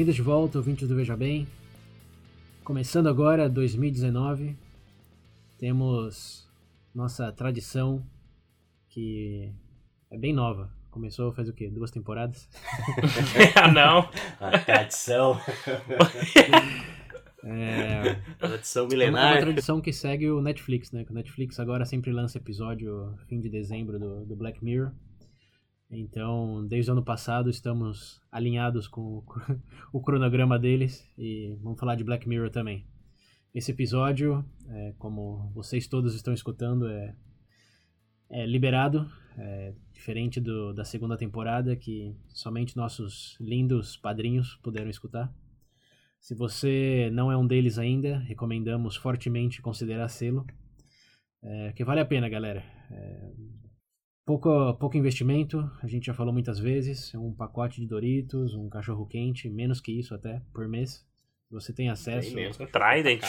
Bem-vindos de volta, ouvintes do Veja Bem. Começando agora 2019, temos nossa tradição que é bem nova. Começou faz o quê? Duas temporadas? ah, não! A tradição. É, tradição é uma milenar. tradição que segue o Netflix, né? Que o Netflix agora sempre lança episódio fim de dezembro do, do Black Mirror. Então, desde o ano passado, estamos alinhados com, o cronograma deles e vamos falar de Black Mirror também. Esse episódio, é, como vocês todos estão escutando, é, é liberado, é, diferente do, da segunda temporada, que somente nossos lindos padrinhos puderam escutar. Se você não é um deles ainda, recomendamos fortemente considerar selo, é, que vale a pena, galera. É, pouco, pouco investimento, a gente já falou muitas vezes, é um pacote de Doritos, um cachorro quente, menos que isso até, por mês. Você tem acesso... Bem menos, Um Trident.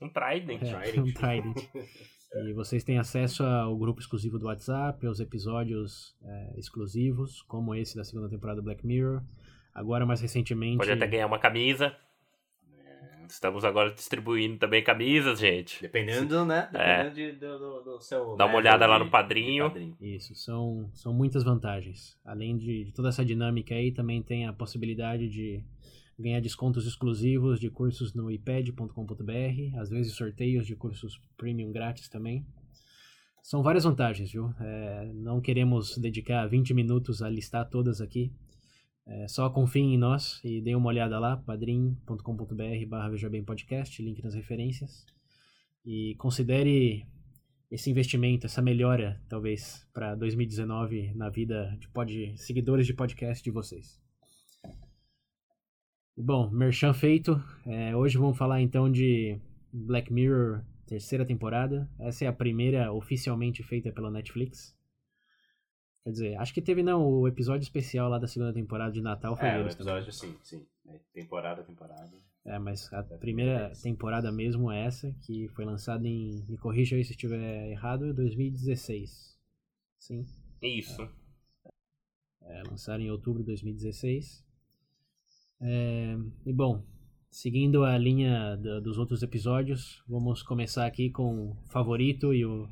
Um Trident. É, um Trident. E vocês têm acesso ao grupo exclusivo do WhatsApp, aos episódios é, exclusivos, como esse da segunda temporada do Black Mirror. Agora, mais recentemente... Pode até ganhar uma camisa. Estamos agora distribuindo também camisas, gente. Dependendo, né? É. Dependendo de- do, do- do seu. Dá uma level olhada lá de- no padrinho. padrinho. Isso, são, são muitas vantagens. Além de, de toda essa dinâmica aí, também tem a possibilidade de ganhar descontos exclusivos de cursos no ipad.com.br, às vezes sorteios de cursos premium grátis também. São várias vantagens, viu? É, não queremos dedicar 20 minutos a listar todas aqui. É, só confiem em nós e deem uma olhada lá, padrim.com.br barra Podcast, link nas referências. E considere esse investimento, essa melhora, talvez, para 2019 na vida de pod... seguidores de podcast de vocês. Bom, merchan feito. É, hoje vamos falar então de Black Mirror, terceira temporada. Essa é a primeira oficialmente feita pela Netflix. Quer dizer, acho que teve não, o episódio especial lá da segunda temporada de Natal foi É, o também. episódio, sim, sim. É, Temporada, temporada. É, mas a primeira temporada mesmo é essa, que foi lançada em, me corrija aí se estiver errado, 2016. Sim. Isso. É, lançaram em outubro de 2016. É, e bom, seguindo a linha da- dos outros episódios, vamos começar aqui com o favorito e o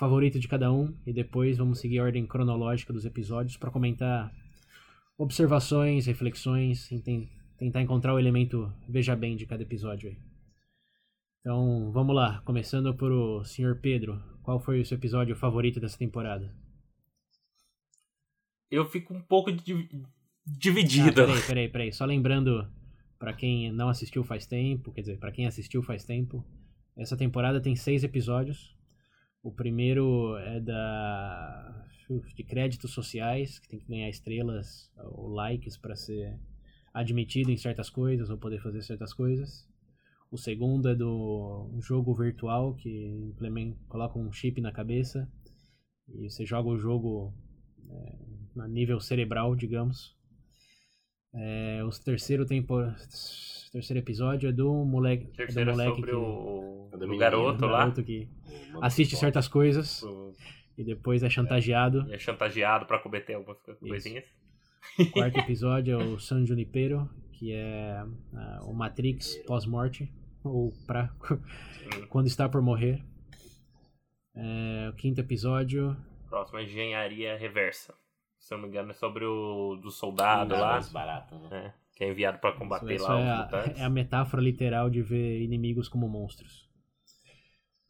favorito de cada um, e depois vamos seguir a ordem cronológica dos episódios para comentar observações, reflexões, ten- tentar encontrar o elemento veja bem de cada episódio aí. Então, vamos lá, começando por o Sr. Pedro. Qual foi o seu episódio favorito dessa temporada? Eu fico um pouco di- Ah, dividido. peraí, peraí, peraí. Só lembrando, pra quem não assistiu faz tempo, quer dizer, pra quem assistiu faz tempo, essa temporada tem seis episódios. O primeiro é da de créditos sociais, que tem que ganhar estrelas ou likes pra ser admitido em certas coisas ou poder fazer certas coisas. O segundo é do jogo virtual que coloca um chip na cabeça e você joga o jogo é, a nível cerebral, digamos. É, o terceiro tempo, terceiro episódio é do moleque, O é do terceiro é moleque sobre que, o, É do o menino, garoto do lá. garoto que O assiste certas coisas O- e depois é chantageado. É chantageado pra cometer algumas co- coisinhas. O quarto episódio é o San Junipero, que é ah, o Matrix pós-morte, ou pra quando está por morrer. É, o quinto episódio Próximo é engenharia reversa. Se eu não me engano, é sobre o do soldado lá. mais barato, né? né, que é enviado pra combater isso lá é, os a, mutantes. é a metáfora literal de ver inimigos como monstros.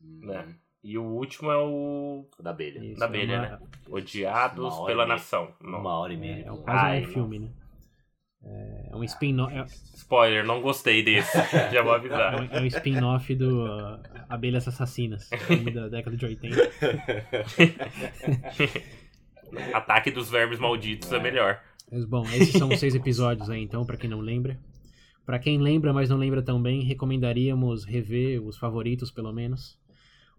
né. E o último é o Da abelha. Isso, da é abelha, uma- né? Odiados pela meia. nação. Não. Uma hora e meia. É um, de quase Ai, um filme, né? É um spin-off é, Spoiler, não gostei desse. Já vou é avisar. um- é um spin-off do uh, Abelhas Assassinas, filme da década de 80. Ataque dos vermes malditos é, É. melhor. Mas bom, esses são seis episódios aí, então, pra quem não lembra. Pra quem lembra, mas não lembra tão bem, recomendaríamos rever os favoritos, pelo menos.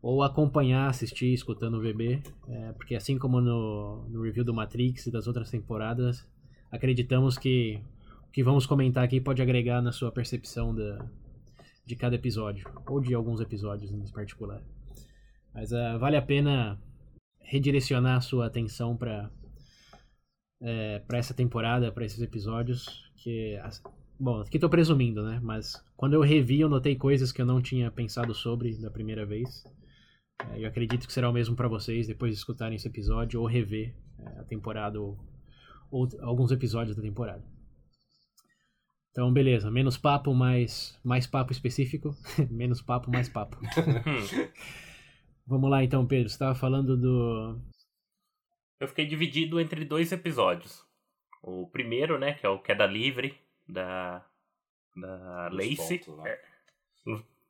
Ou acompanhar, assistir, escutando o VB. é, porque assim como no, no review do Matrix e das outras temporadas, acreditamos que o que vamos comentar aqui pode agregar na sua percepção da, de cada episódio. Ou de alguns episódios em particular. Mas ah, vale a pena redirecionar a sua atenção para é, para essa temporada, para esses episódios, que bom, aqui tô presumindo, né? Mas quando eu revi, eu notei coisas que eu não tinha pensado sobre da primeira vez. É, eu acredito que será o mesmo para vocês depois de escutarem esse episódio ou rever é, a temporada ou, ou alguns episódios da temporada. Então, beleza, menos papo, mais mais papo específico, menos papo, mais papo. Vamos lá então, Pedro. Você estava falando do Eu fiquei dividido entre dois episódios. O primeiro, né, que é o Queda Livre, da, da Lacey. pontos. É.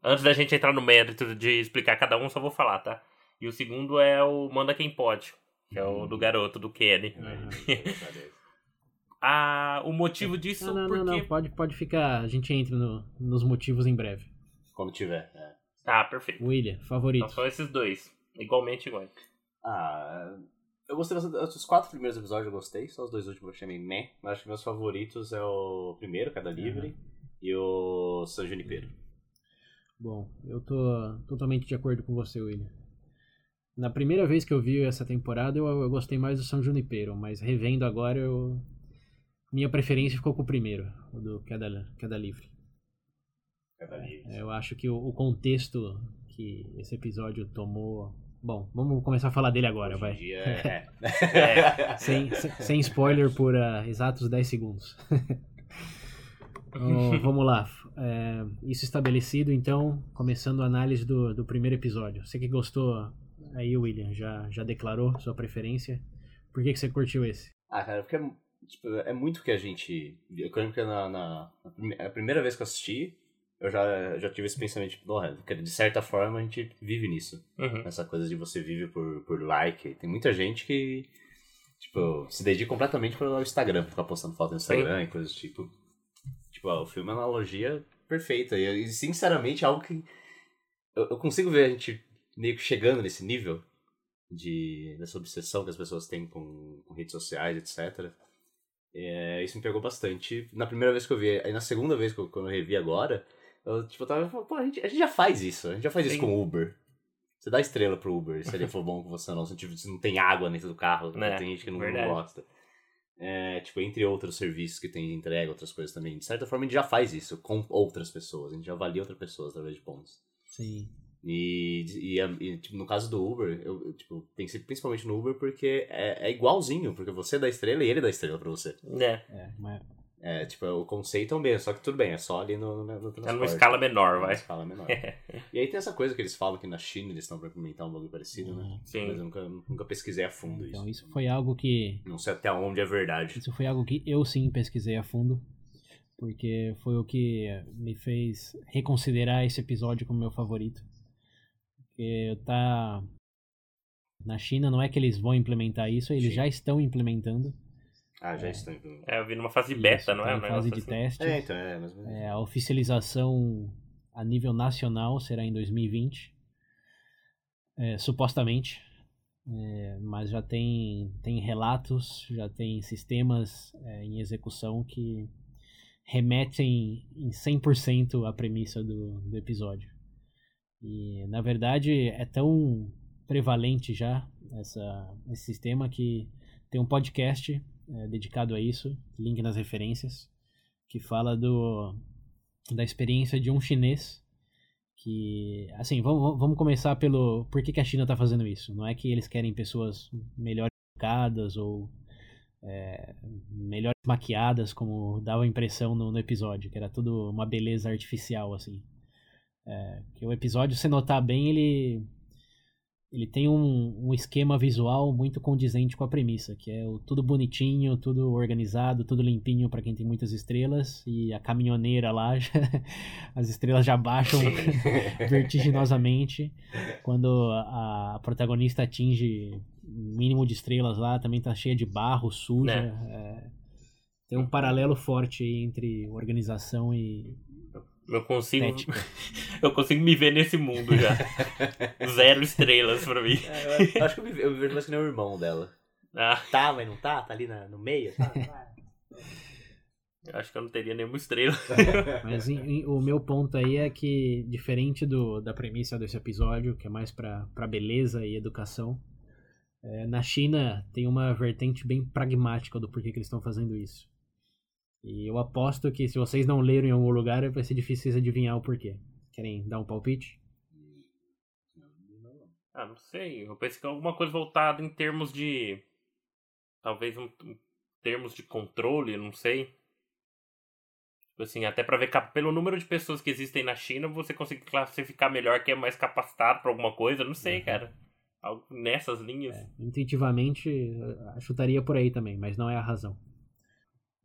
Antes da gente entrar no mérito de explicar cada um, só vou falar, tá? E o segundo é o Manda Quem Pode, que é Uhum. o do garoto, do Kenny. Ah, o motivo disso Não, não, porque... não, não, pode, pode ficar. A gente entra no- nos motivos em breve. Quando tiver. é. Ah, perfeito. William, favorito. Então são esses dois. Igualmente iguais. Ah, eu gostei bastante. Os quatro primeiros episódios eu gostei, só os dois últimos eu achei meio meh. Mas acho que meus favoritos é o primeiro, Cada Livre, e o San Junipero. Bom, eu tô totalmente de acordo com você, William. Na primeira vez que eu vi essa temporada, eu, eu gostei mais do São Junipero, mas revendo agora, eu minha preferência ficou com o primeiro, o do Queda, Queda Livre. Cada Livre. Eu acho que o, o contexto que esse episódio tomou. Bom, vamos começar a falar dele agora, vai. dia é. É. Sem, sem, sem spoiler por ah, exatos 10 segundos. Então, vamos lá. É, isso estabelecido, então, começando a análise do, do primeiro episódio. Você que gostou aí, William, já, já declarou sua preferência. Por que, que você curtiu esse? Ah, cara, porque é, tipo, é muito que a gente. Eu lembro que na, na, na primeira vez que eu assisti, eu já, já tive esse pensamento, tipo, "Porra, que de certa forma a gente vive nisso. Uhum. Essa coisa de você vive por, por like. Tem muita gente que, tipo, se dedica completamente para o Instagram, ficar postando foto no Instagram e coisas do tipo. Tipo, ó, o filme é uma analogia perfeita. E, e, sinceramente, é algo que. Eu, eu consigo ver a gente meio que chegando nesse nível de dessa obsessão que as pessoas têm com, com redes sociais, etc. É, isso me pegou bastante. Na primeira vez que eu vi, aí na segunda vez que eu, quando eu revi agora, eu tipo, tava falando, pô, a gente, a gente já faz isso, a gente já faz isso Sim. com o Uber. Você dá estrela pro Uber, se ele for bom com você ou não, se, tipo, não tem água dentro do carro, É, tem gente que não, não gosta. É, tipo, entre outros serviços que tem entrega, outras coisas também. De certa forma, a gente já faz isso com outras pessoas, a gente já avalia outras pessoas através de pontos. Sim. E, e, e, tipo, no caso do Uber, eu, eu, tipo, pensei principalmente no Uber porque é, é igualzinho, porque você dá estrela e ele dá estrela pra você. É. É, mas É, tipo, o conceito é o mesmo, só que tudo bem, é só ali no, no, no É transporte. numa escala menor, Numa vai. escala menor. e aí tem essa coisa que eles falam que na China eles estão pra implementar um bagulho parecido, né? Sim. Mas eu nunca, nunca pesquisei a fundo então isso. isso foi algo que Não sei até onde é verdade. Isso foi algo que eu sim pesquisei a fundo, porque foi o que me fez reconsiderar esse episódio como meu favorito. Porque tá na China não é que eles vão implementar isso, eles Sim. já estão implementando. Ah, já estão implementando. É, eu vi numa fase beta, Isso, não tá é? em Um fase de assim. teste. É, então, é, mas... É, a oficialização a nível nacional será em 2020, é, supostamente. É, mas já tem, tem relatos, já tem sistemas é, em execução que remetem em 100% à premissa do, do episódio. E, na verdade, é tão prevalente já essa, esse sistema que tem um podcast é, dedicado a isso, link nas referências, que fala do, da experiência de um chinês que, assim, vamos, vamos começar pelo por que, que a China está fazendo isso. Não é que eles querem pessoas melhor educadas ou é, maquiadas, como dava a impressão no, no episódio, que era tudo uma beleza artificial, assim. É, que o episódio, se notar bem, ele ele tem um, um esquema visual muito condizente com a premissa, que é o tudo bonitinho, tudo organizado, tudo limpinho para quem tem muitas estrelas e a caminhoneira lá, já- as estrelas já baixam vertiginosamente quando a, a protagonista atinge o mínimo de estrelas lá, também tá cheia de barro, suja. é. Tem um paralelo forte entre organização e Eu consigo, ética. eu consigo me ver nesse mundo já. Zero estrelas pra mim. É, eu, eu acho que eu me, eu me vejo mais que nem o irmão dela. Ah, Tá, mas não tá? Tá ali na- no meio? Tá, tá. eu acho que eu não teria nenhuma estrela. Mas em- em- o meu ponto aí é que, diferente do, da premissa desse episódio, que é mais pra pra beleza e educação, é, na China tem uma vertente bem pragmática do porquê que eles estão fazendo isso. E eu aposto que se vocês não leram em algum lugar, vai ser difícil vocês adivinhar o porquê. Querem dar um palpite? Ah, não sei. Eu pensei que alguma coisa voltada em termos de. Talvez um, um termos de controle, não sei. Tipo assim, até pra ver pelo número de pessoas que existem na China, você consegue classificar melhor quem é mais capacitado pra alguma coisa. Não sei, cara. Algo nessas linhas. Intuitivamente, eu chutaria por aí também, mas não é a razão.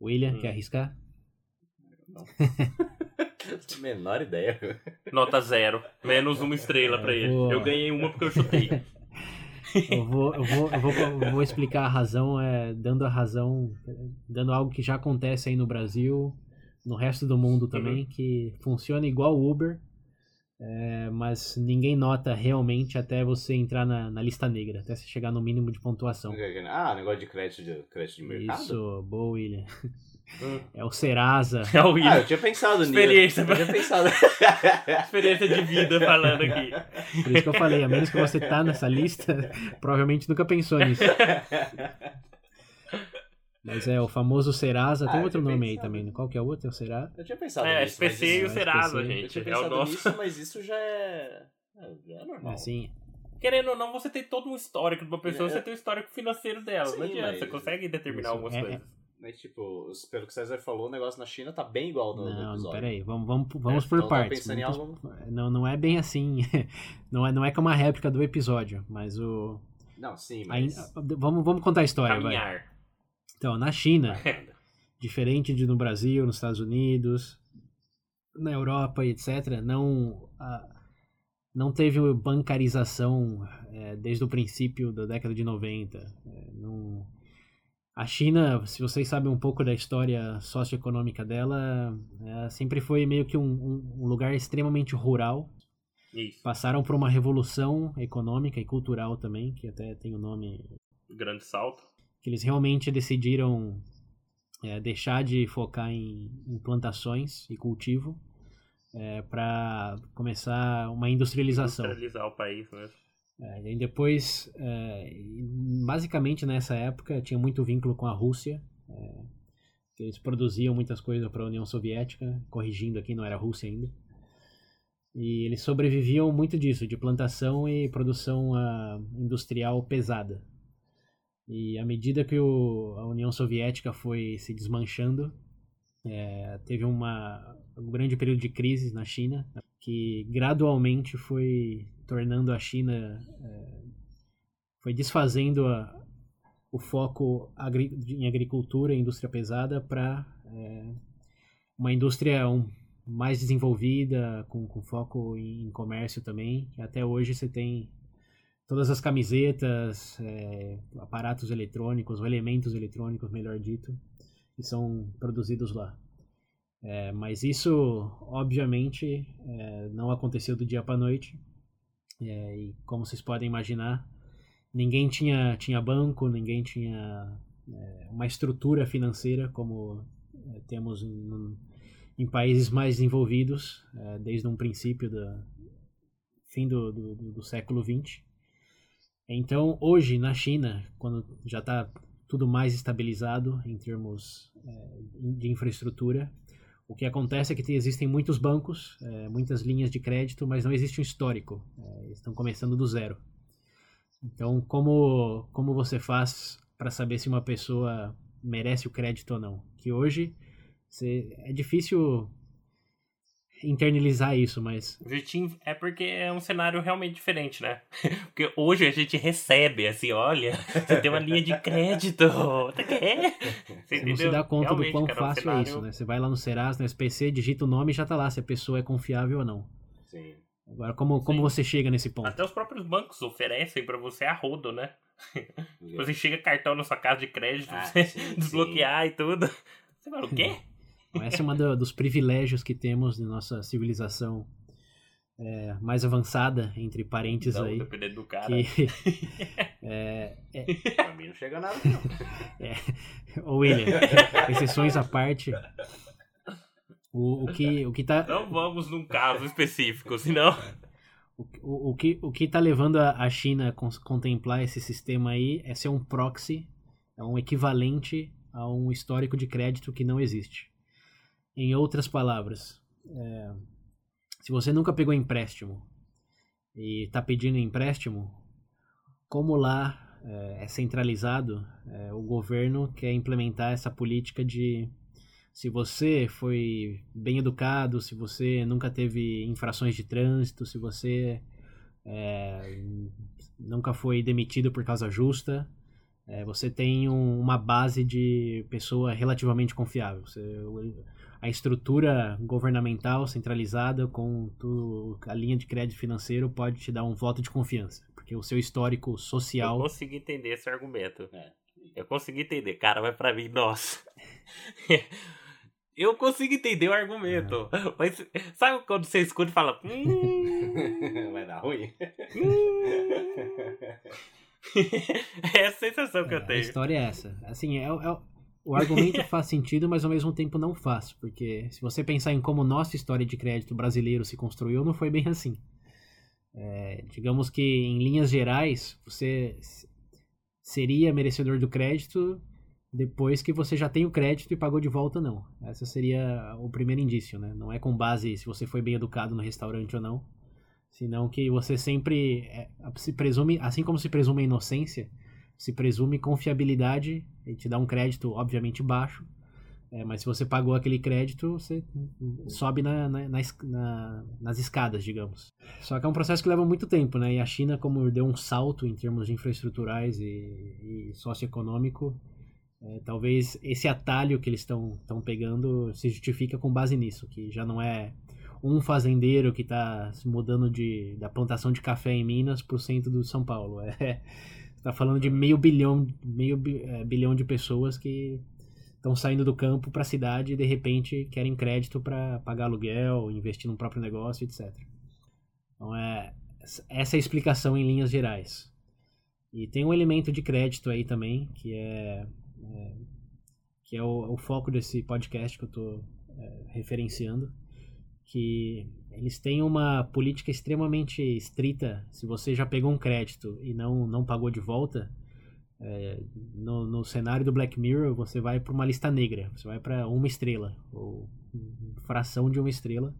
William, Hum. quer arriscar? Menor ideia. Nota zero. Menos uma estrela pra ele. Eu ganhei uma porque eu chutei. Eu vou, eu vou, eu vou, eu vou explicar a razão, é, dando a razão, dando algo que já acontece aí no Brasil, no resto do mundo também, que funciona igual o Uber, é, mas ninguém nota realmente até você entrar na, na lista negra, até você chegar no mínimo de pontuação. Ah, negócio de crédito de, crédito de mercado? Isso, boa, William. Hum. É o Serasa. É o Ah, William. eu tinha pensado nisso. Experiência. Eu tinha pensado. Experiência de vida falando aqui. Por isso que eu falei, a menos que você tá nessa lista, provavelmente nunca pensou nisso. Mas é o famoso Serasa, tem Ah, outro nome aí pensado. também. Qual que é o outro? É o Serasa? Eu tinha pensado É, nisso. SPC e o Serasa, SPC. Eu gente. tinha É o pensado nosso. nisso, mas isso já é. é, Já é normal. Assim, Querendo ou não, você tem todo um histórico de uma pessoa, É. você tem o histórico financeiro dela. Sim, não adianta, mas- você consegue determinar Isso, algumas é- coisas. Mas, tipo, pelo que o César falou, o negócio na China tá bem igual no, não, episódio. peraí, vamos, vamos, vamos É, por então tá partes. pensando em Vamos- Não, não é bem assim. Não é, não é que é uma réplica do episódio, mas o. Não, sim, aí- mas. vamos, vamos contar a história, vai. Então, na China, diferente de no Brasil, nos Estados Unidos, na Europa e etc., não, a- não teve bancarização é, desde o princípio da década de 90. É, não- a China, se vocês sabem um pouco da história socioeconômica dela, é, sempre foi meio que um, um- um lugar extremamente rural. Isso. Passaram por uma revolução econômica e cultural também, que até tem o nome Grande salto. Eles realmente decidiram é, deixar de focar em, em plantações e cultivo para começar uma industrialização. Industrializar o país mesmo. É, e depois, é, basicamente nessa época, tinha muito vínculo com a Rússia. é, que eles produziam muitas coisas para a União Soviética, corrigindo aqui, não era a Rússia ainda. E eles sobreviviam muito disso, de plantação e produção ah, industrial pesada. E à medida que o, a União Soviética foi se desmanchando, é, teve uma, um grande período de crise na China, que gradualmente foi tornando a China, é, foi desfazendo a- o foco agri- em agricultura e indústria pesada para uma indústria um, mais desenvolvida, com, com foco em, comércio também. Até hoje você tem todas as camisetas, é, aparatos eletrônicos, ou elementos eletrônicos, melhor dito, que são produzidos lá. É, mas isso, obviamente, é, não aconteceu do dia para noite. É, e como vocês podem imaginar, ninguém tinha, tinha banco, ninguém tinha é, uma estrutura financeira como é, temos em, em países mais desenvolvidos, desde um princípio do fim do, do, do século XX. Então, hoje, na China, quando já está tudo mais estabilizado em termos é, de infraestrutura, o que acontece é que existem muitos bancos, é, muitas linhas de crédito, mas não existe um histórico. É, estão começando do zero. Então, como, como você faz para saber se uma pessoa merece o crédito ou não? Que hoje você, é difícil internalizar isso, mas Vitinho, é porque é um cenário realmente diferente, né? Porque hoje a gente recebe, assim, olha, você tem uma linha de crédito, você quer? você não se dá conta do Realmente, quão cara, é fácil é cenário- isso, né? Você vai lá no Serasa, no SPC, digita o nome e já tá lá se a pessoa é confiável ou não. Sim. Agora, como, como Sim. você chega nesse ponto? Até os próprios bancos oferecem pra você a rodo, né? Você chega cartão na sua casa de crédito, Ah, você sim, desbloquear e tudo. Você fala o quê? Esse é um do, dos privilégios que temos de nossa civilização é, mais avançada, entre parênteses Não, aí. dependendo do cara. Que, é, é, Pra mim não chega nada, não. é, ô William, exceções à parte, o, o, que, o que tá... Não vamos num caso específico, senão. O, o, o, que, o que tá levando a, a China a contemplar esse sistema aí é ser um proxy, é um equivalente a um histórico de crédito que não existe. Em outras palavras, é, se você nunca pegou empréstimo e está pedindo empréstimo, como lá é, é centralizado, é, o governo quer implementar essa política de se você foi bem educado, se você nunca teve infrações de trânsito, se você é, nunca foi demitido por causa justa, é, você tem um- uma base de pessoa relativamente confiável. Você- a estrutura governamental centralizada com tu- a linha de crédito financeiro pode te dar um voto de confiança, porque o seu histórico Eu social consegui entender esse argumento. É. Eu consegui entender, cara, mas pra mim, nossa. Eu consigo entender o argumento. Mas sabe quando você escuta e fala. Hum, Vai dar ruim? é a sensação que eu a tenho. história é essa. Assim, é, é- o argumento faz sentido, mas ao mesmo tempo não faz, porque se você pensar em como nossa história de crédito brasileiro se construiu, não foi bem assim. É, digamos que em linhas gerais, você seria merecedor do crédito depois que você já tem o crédito e pagou de volta, não. Esse seria o primeiro indício, né? Não é com base se você foi bem educado no restaurante ou não, senão que você sempre é, se presume, assim como se presume a inocência, se presume confiabilidade e te dá um crédito obviamente baixo, é, mas se você pagou aquele crédito, você sobe na, na- na nas escadas, digamos. Só que é um processo que leva muito tempo, né? E a China, como deu um salto em termos de infraestruturais e, e socioeconômico, é, talvez esse atalho que eles estão pegando se justifica com base nisso, que já não é um fazendeiro que está se mudando de, da plantação de café em Minas para o centro do São Paulo. É, está falando de meio bilhão, meio é, bilhão de pessoas que estão saindo do campo para a cidade e de repente querem crédito para pagar aluguel, investir no próprio negócio, etc. Então é essa é a explicação em linhas gerais. E tem um elemento de crédito aí também que é, é, que é o, o foco desse podcast que eu estou referenciando, que eles têm uma política extremamente estrita. Se você já pegou um crédito e não, não pagou de volta, é, no, no cenário do Black Mirror, você vai para uma lista negra, você vai para uma estrela, ou fração de uma estrela,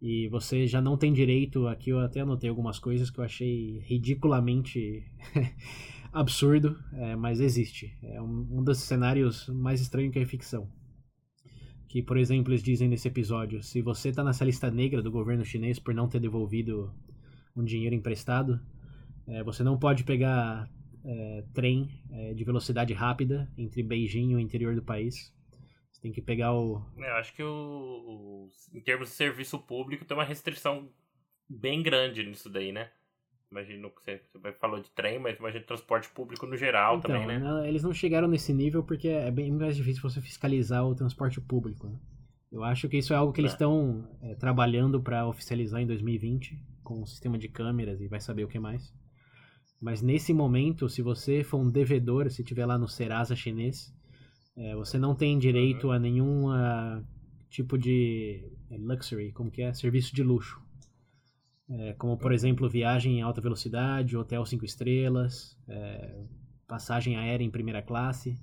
e você já não tem direito. Aqui eu até anotei algumas coisas que eu achei ridiculamente absurdo, é, mas existe. É um, um dos cenários mais estranhos que é ficção. Que, por exemplo, eles dizem nesse episódio: se você está nessa lista negra do governo chinês por não ter devolvido um dinheiro emprestado, é, você não pode pegar é, trem é, de velocidade rápida entre Beijing e o interior do país. Você tem que pegar o. Eu acho que o, o- em termos de serviço público tem uma restrição bem grande nisso daí, né? Imagino que você, você falou de trem, mas imagina transporte público no geral então, também, né? não, eles não chegaram nesse nível porque é bem mais difícil você fiscalizar o transporte público. né? Eu acho que isso é algo que eles É. estão é, trabalhando para oficializar em 2020 com um sistema de câmeras e vai saber o que mais. Mas nesse momento, se você for um devedor, se tiver lá no Serasa chinês, é, você não tem direito a nenhum ah, tipo de luxury, como que é, serviço de luxo. É, como, por exemplo, viagem em alta velocidade, hotel cinco estrelas, é, passagem aérea em primeira classe.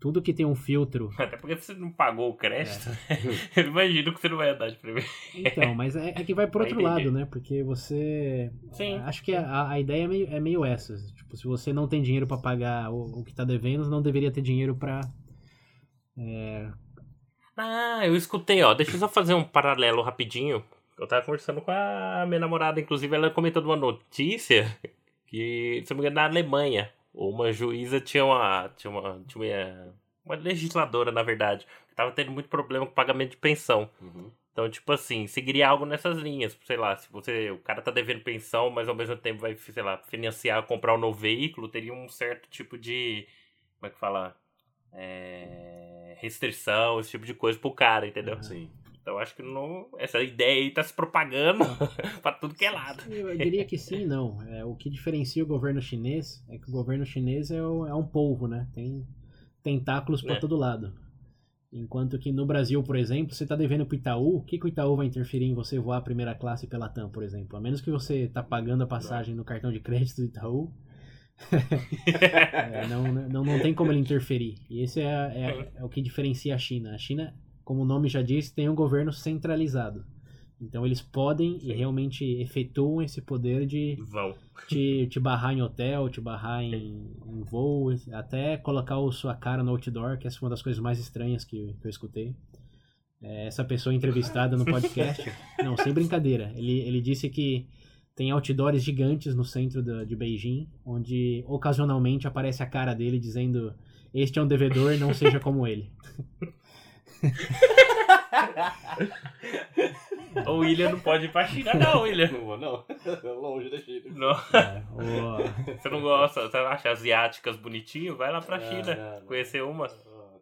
Tudo que tem um filtro. Até porque você não pagou o crédito, É. eu imagino que você não vai andar de primeiro. Então, mas é, é que vai por outro lado, né? Porque você. Sim. Acho que a, a ideia é meio, é meio essa. Tipo, se você não tem dinheiro pra pagar o, o que tá devendo, não deveria ter dinheiro pra. é, Ah, eu escutei, ó. Deixa eu só fazer um paralelo rapidinho. Eu tava conversando com a minha namorada, inclusive, ela comentou de uma notícia que, se não me engano, na Alemanha, uma juíza tinha uma. Tinha uma, tinha uma, uma legisladora, na verdade, que tava tendo muito problema com pagamento de pensão. Uhum. Então, tipo assim, seguiria algo nessas linhas. Sei lá, se você. O cara tá devendo pensão, mas ao mesmo tempo vai, sei lá, financiar, comprar um novo veículo, teria um certo tipo de. Como é que fala? É, restrição, esse tipo de coisa pro cara, entendeu? Sim. Então acho que não, essa ideia aí tá se propagando pra tudo que é lado. Eu diria que sim e não. É, o que diferencia o governo chinês é que o governo chinês é, o- é um polvo, né? Tem tentáculos pra É. todo lado. Enquanto que no Brasil, por exemplo, você tá devendo pro Itaú, o que, que o Itaú vai interferir em você voar a primeira classe pela TAM, por exemplo? A menos que você tá pagando a passagem no cartão de crédito do Itaú, é, não, não, não tem como ele interferir. E esse é, é, é o que diferencia a China. A China, como o nome já diz, tem um governo centralizado. Então eles podem e Sim. realmente efetuam esse poder de Vão. te, te barrar em hotel, te barrar em, em voo, até colocar o sua cara no outdoor, que foi uma das coisas mais estranhas que, que eu escutei. É, essa pessoa entrevistada no podcast, não, sem brincadeira, ele, ele disse que tem outdoors gigantes no centro da- de Beijing, onde ocasionalmente aparece a cara dele dizendo: Este é um devedor, não seja como ele. O William não pode ir pra China, não, William. Não vou, não. Longe da China. Não. É, Você não gosta, você acha asiáticas bonitinho? Vai lá pra China, não, não. conhecer uma. Ah,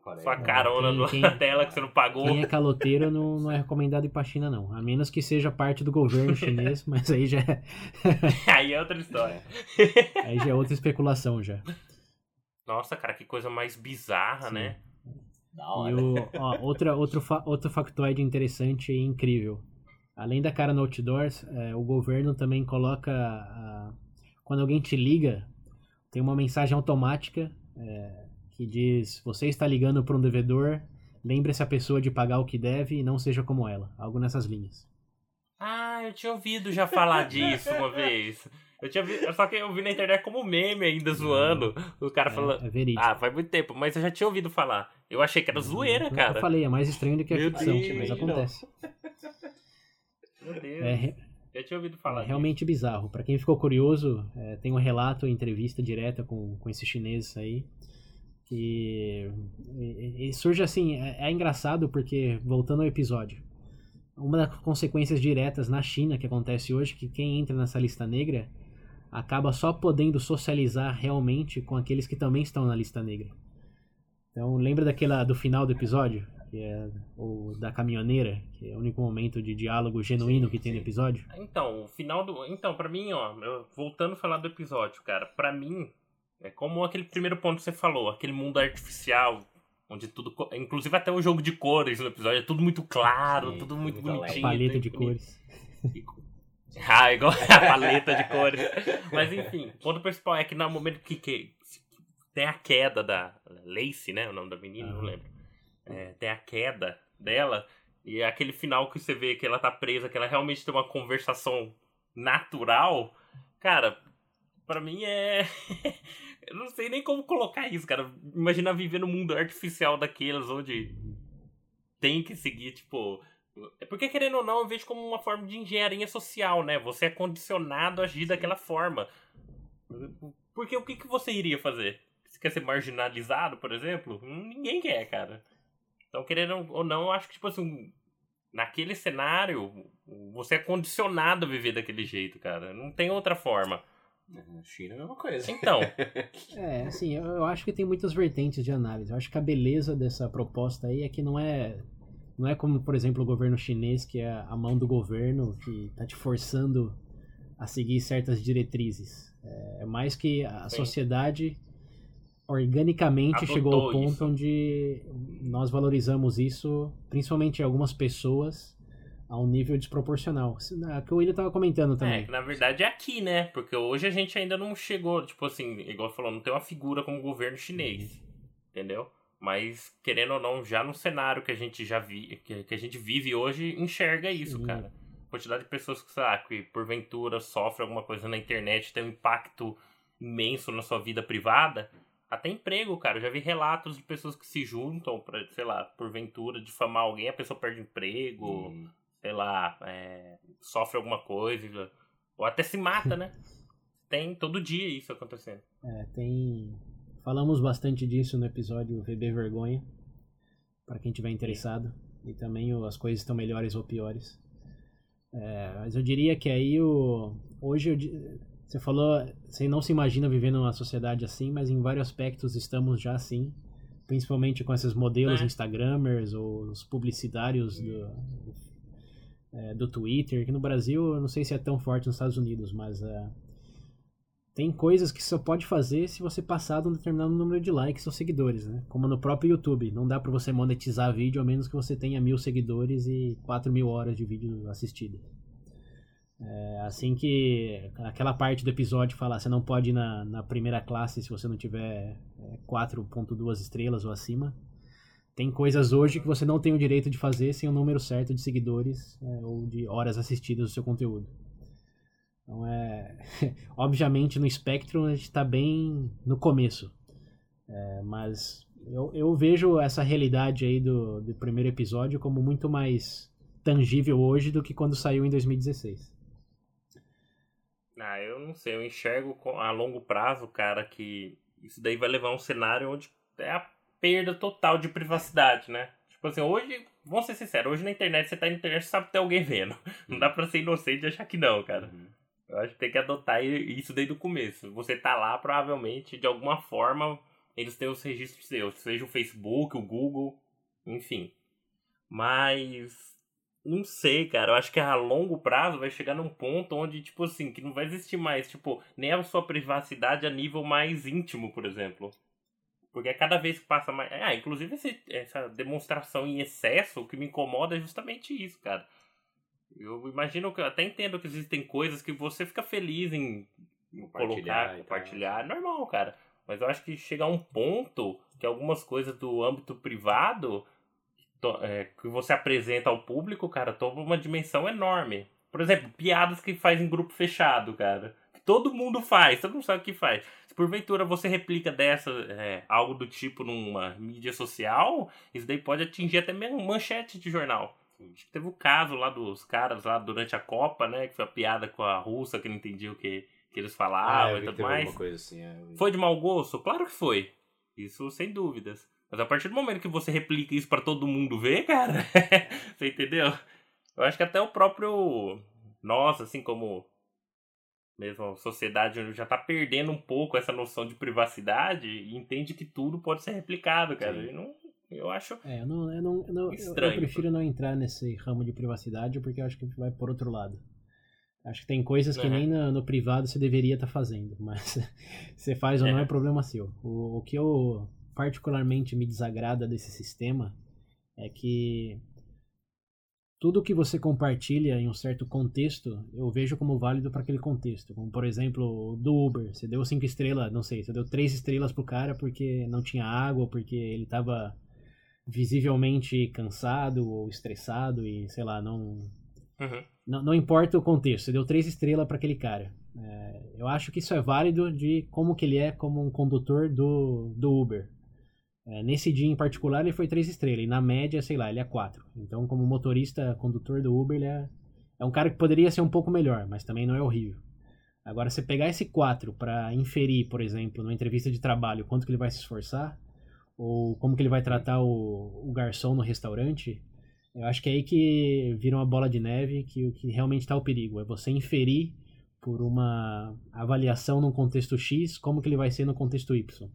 Coreia. Sua carona Quem- na quem- tela que você não pagou. Quem é caloteiro não, não é recomendado ir pra China, não. A menos que seja parte do governo chinês, mas aí já, é- Aí é outra história. aí já é outra especulação já. Nossa, cara, que coisa mais bizarra, Sim. né? E o, ó, outra, outro, fa- outro factoide interessante e incrível. Além da cara no outdoors, é, o governo também coloca. a- quando alguém te liga, tem uma mensagem automática é, que diz: Você está ligando para um devedor, lembre-se a pessoa de pagar o que deve e não seja como ela. Algo nessas linhas. Ah, eu tinha ouvido já falar disso uma vez. Eu tinha vi... Só que eu vi na internet como meme ainda zoando. O cara falando. É, é verídico. Ah, faz muito tempo, mas eu já tinha ouvido falar. Eu achei que era zoeira, Eu cara. falei, é mais estranho do que a Meu ficção, Deus, mas acontece. Meu Deus. É, Já tinha ouvido falar É realmente bizarro. Pra quem ficou curioso, é, tem um relato, entrevista direta com, com esse chinês aí. Que e- e surge assim, é, é engraçado porque, voltando ao episódio, uma das consequências diretas na China que acontece hoje, que quem entra nessa lista negra acaba só podendo socializar realmente com aqueles que também estão na lista negra. Então, lembra daquela do final do episódio? Que é o da caminhoneira, que é o único momento de diálogo genuíno Sim, que tem no sim. episódio? Então, o final do. Então, pra mim, ó, eu- voltando a falar do episódio, cara, pra mim, é como aquele primeiro ponto que você falou, aquele mundo artificial, onde tudo. Inclusive até o jogo de cores no episódio, é tudo muito claro, Sim, tudo muito muito bonitinho. paleta tudo de cores. Ah, igual a paleta de cores. Mas enfim, o ponto principal é que no momento que, que tem a queda da Lacey, né? O nome da menina, não lembro. É, tem a queda dela, e é aquele final que você vê que ela tá presa, que ela realmente tem uma conversação natural. Cara, pra mim é. Eu não sei nem como colocar isso, cara. Imagina viver num mundo artificial daqueles onde tem que seguir, tipo. É porque, querendo ou não, eu vejo como uma forma de engenharia social, né? Você é condicionado a agir daquela forma. Porque o que, que você iria fazer? Você quer ser marginalizado, por exemplo? Ninguém quer, cara. Então, querendo ou não, eu acho que, tipo assim, naquele cenário, você é condicionado a viver daquele jeito, cara. Não tem outra forma. Na China é a mesma coisa. Então, É, assim, eu, eu acho que tem muitas vertentes de análise. Eu acho que a beleza dessa proposta aí é que não é. Não é como, por exemplo, o governo chinês, que é a mão do governo que tá te forçando a seguir certas diretrizes. É, é mais que a Sim. sociedade organicamente Adotou chegou ao ponto isso. onde nós valorizamos isso, principalmente algumas pessoas, a um nível desproporcional. É o que o William tava comentando é, também. que na verdade é aqui, né? Porque hoje a gente ainda não chegou, tipo assim, igual falou, não tem uma figura como o governo chinês. Entendeu? Mas, querendo ou não, já no cenário que a gente já vi, que, que a gente vive hoje, enxerga isso, Sim. cara. A quantidade de pessoas que, sei lá, que porventura sofrem alguma coisa na internet, tem um impacto imenso na sua vida privada. Até emprego, cara. Eu já vi relatos de pessoas que se juntam pra, sei lá, porventura, difamar alguém, a pessoa perde emprego, Hum, sei lá, é, sofre alguma coisa, ou até se mata, né? Tem todo dia isso acontecendo. É, tem. Falamos bastante disso no episódio VB Vergonha, para quem tiver interessado. E também as coisas estão melhores ou piores. É, mas eu diria que aí o. Hoje eu você falou, você não se imagina vivendo numa sociedade assim, mas em vários aspectos estamos já assim. principalmente com esses modelos é. Instagramers ou os publicitários do, é, do Twitter, que no Brasil eu não sei se é tão forte nos Estados Unidos, mas é, tem coisas que só pode fazer se você passar de um determinado número de likes ou seguidores, né? Como no próprio YouTube. Não dá para você monetizar vídeo a menos que você tenha mil seguidores e 4 mil horas de vídeo assistido. É, assim que aquela parte do episódio fala você não pode ir na, na primeira classe se você não tiver 4.2 é, estrelas ou acima. Tem coisas hoje que você não tem o direito de fazer sem o número certo de seguidores é, ou de horas assistidas do seu conteúdo. Então é. Obviamente no Spectrum a gente está bem no começo. É, mas eu, eu vejo essa realidade aí do, do primeiro episódio como muito mais tangível hoje do que quando saiu em 2016. Ah, eu não sei, eu enxergo a longo prazo, cara, que isso daí vai levar a um cenário onde é a perda total de privacidade, né? Tipo assim, hoje, vamos ser sinceros, hoje na internet você tá na internet sabe que tem alguém vendo. Não dá pra ser inocente e achar que não, cara. Uhum. Eu acho que tem que adotar isso desde o começo. Você tá lá, provavelmente, de alguma forma, eles têm os registros seus. Seja o Facebook, o Google, enfim. Mas. Não sei, cara. Eu acho que a longo prazo vai chegar num ponto onde, tipo assim, que não vai existir mais, tipo, nem a sua privacidade a nível mais íntimo, por exemplo. Porque cada vez que passa mais. Ah, inclusive esse, essa demonstração em excesso, o que me incomoda é justamente isso, cara. Eu imagino que eu até entendo que existem coisas que você fica feliz em colocar, compartilhar. É normal, cara. Mas eu acho que chega a um ponto que algumas coisas do âmbito privado é, que você apresenta ao público, cara, toma uma dimensão enorme. Por exemplo, piadas que faz em grupo fechado, cara. Que todo mundo faz, todo mundo sabe o que faz. Se porventura você replica dessa, é, algo do tipo numa mídia social, isso daí pode atingir até mesmo manchete de jornal. Teve o caso lá dos caras lá durante a Copa, né? Que foi a piada com a russa que não entendia o que, que eles falavam ah, e tudo mais. Assim, é... Foi de mau gosto? Claro que foi. Isso sem dúvidas. Mas a partir do momento que você replica isso para todo mundo ver, cara, você entendeu? Eu acho que até o próprio nós, assim como mesmo a sociedade já tá perdendo um pouco essa noção de privacidade e entende que tudo pode ser replicado, cara. E não, eu acho. É, eu não, eu não, eu não estranho. Eu, prefiro não entrar nesse ramo de privacidade porque eu acho que vai por outro lado. Acho que tem coisas que uhum. nem no, no, privado você deveria estar tá fazendo, mas você faz ou não é, é problema seu. O, o que eu particularmente me desagrada desse sistema é que tudo que você compartilha em um certo contexto, eu vejo como válido para aquele contexto. Como, por exemplo, do Uber. Você deu cinco estrelas, não sei, você deu três estrelas pro cara porque não tinha água, porque ele estava visivelmente cansado ou estressado e, sei lá, não, uhum. não, não, importa o contexto, você deu três estrelas para aquele cara. É, eu acho que isso é válido de como que ele é como um condutor do, do Uber. É, nesse dia em particular ele foi três estrelas, e na média, sei lá, ele é quatro. Então, como motorista, condutor do Uber, ele é, é um cara que poderia ser um pouco melhor, mas também não é horrível. Agora, você pegar esse 4 para inferir, por exemplo, numa entrevista de trabalho, quanto que ele vai se esforçar, ou como que ele vai tratar o, o garçom no restaurante, eu acho que é aí que vira uma bola de neve que o que realmente está o perigo. É você inferir por uma avaliação num contexto X como que ele vai ser no contexto Y.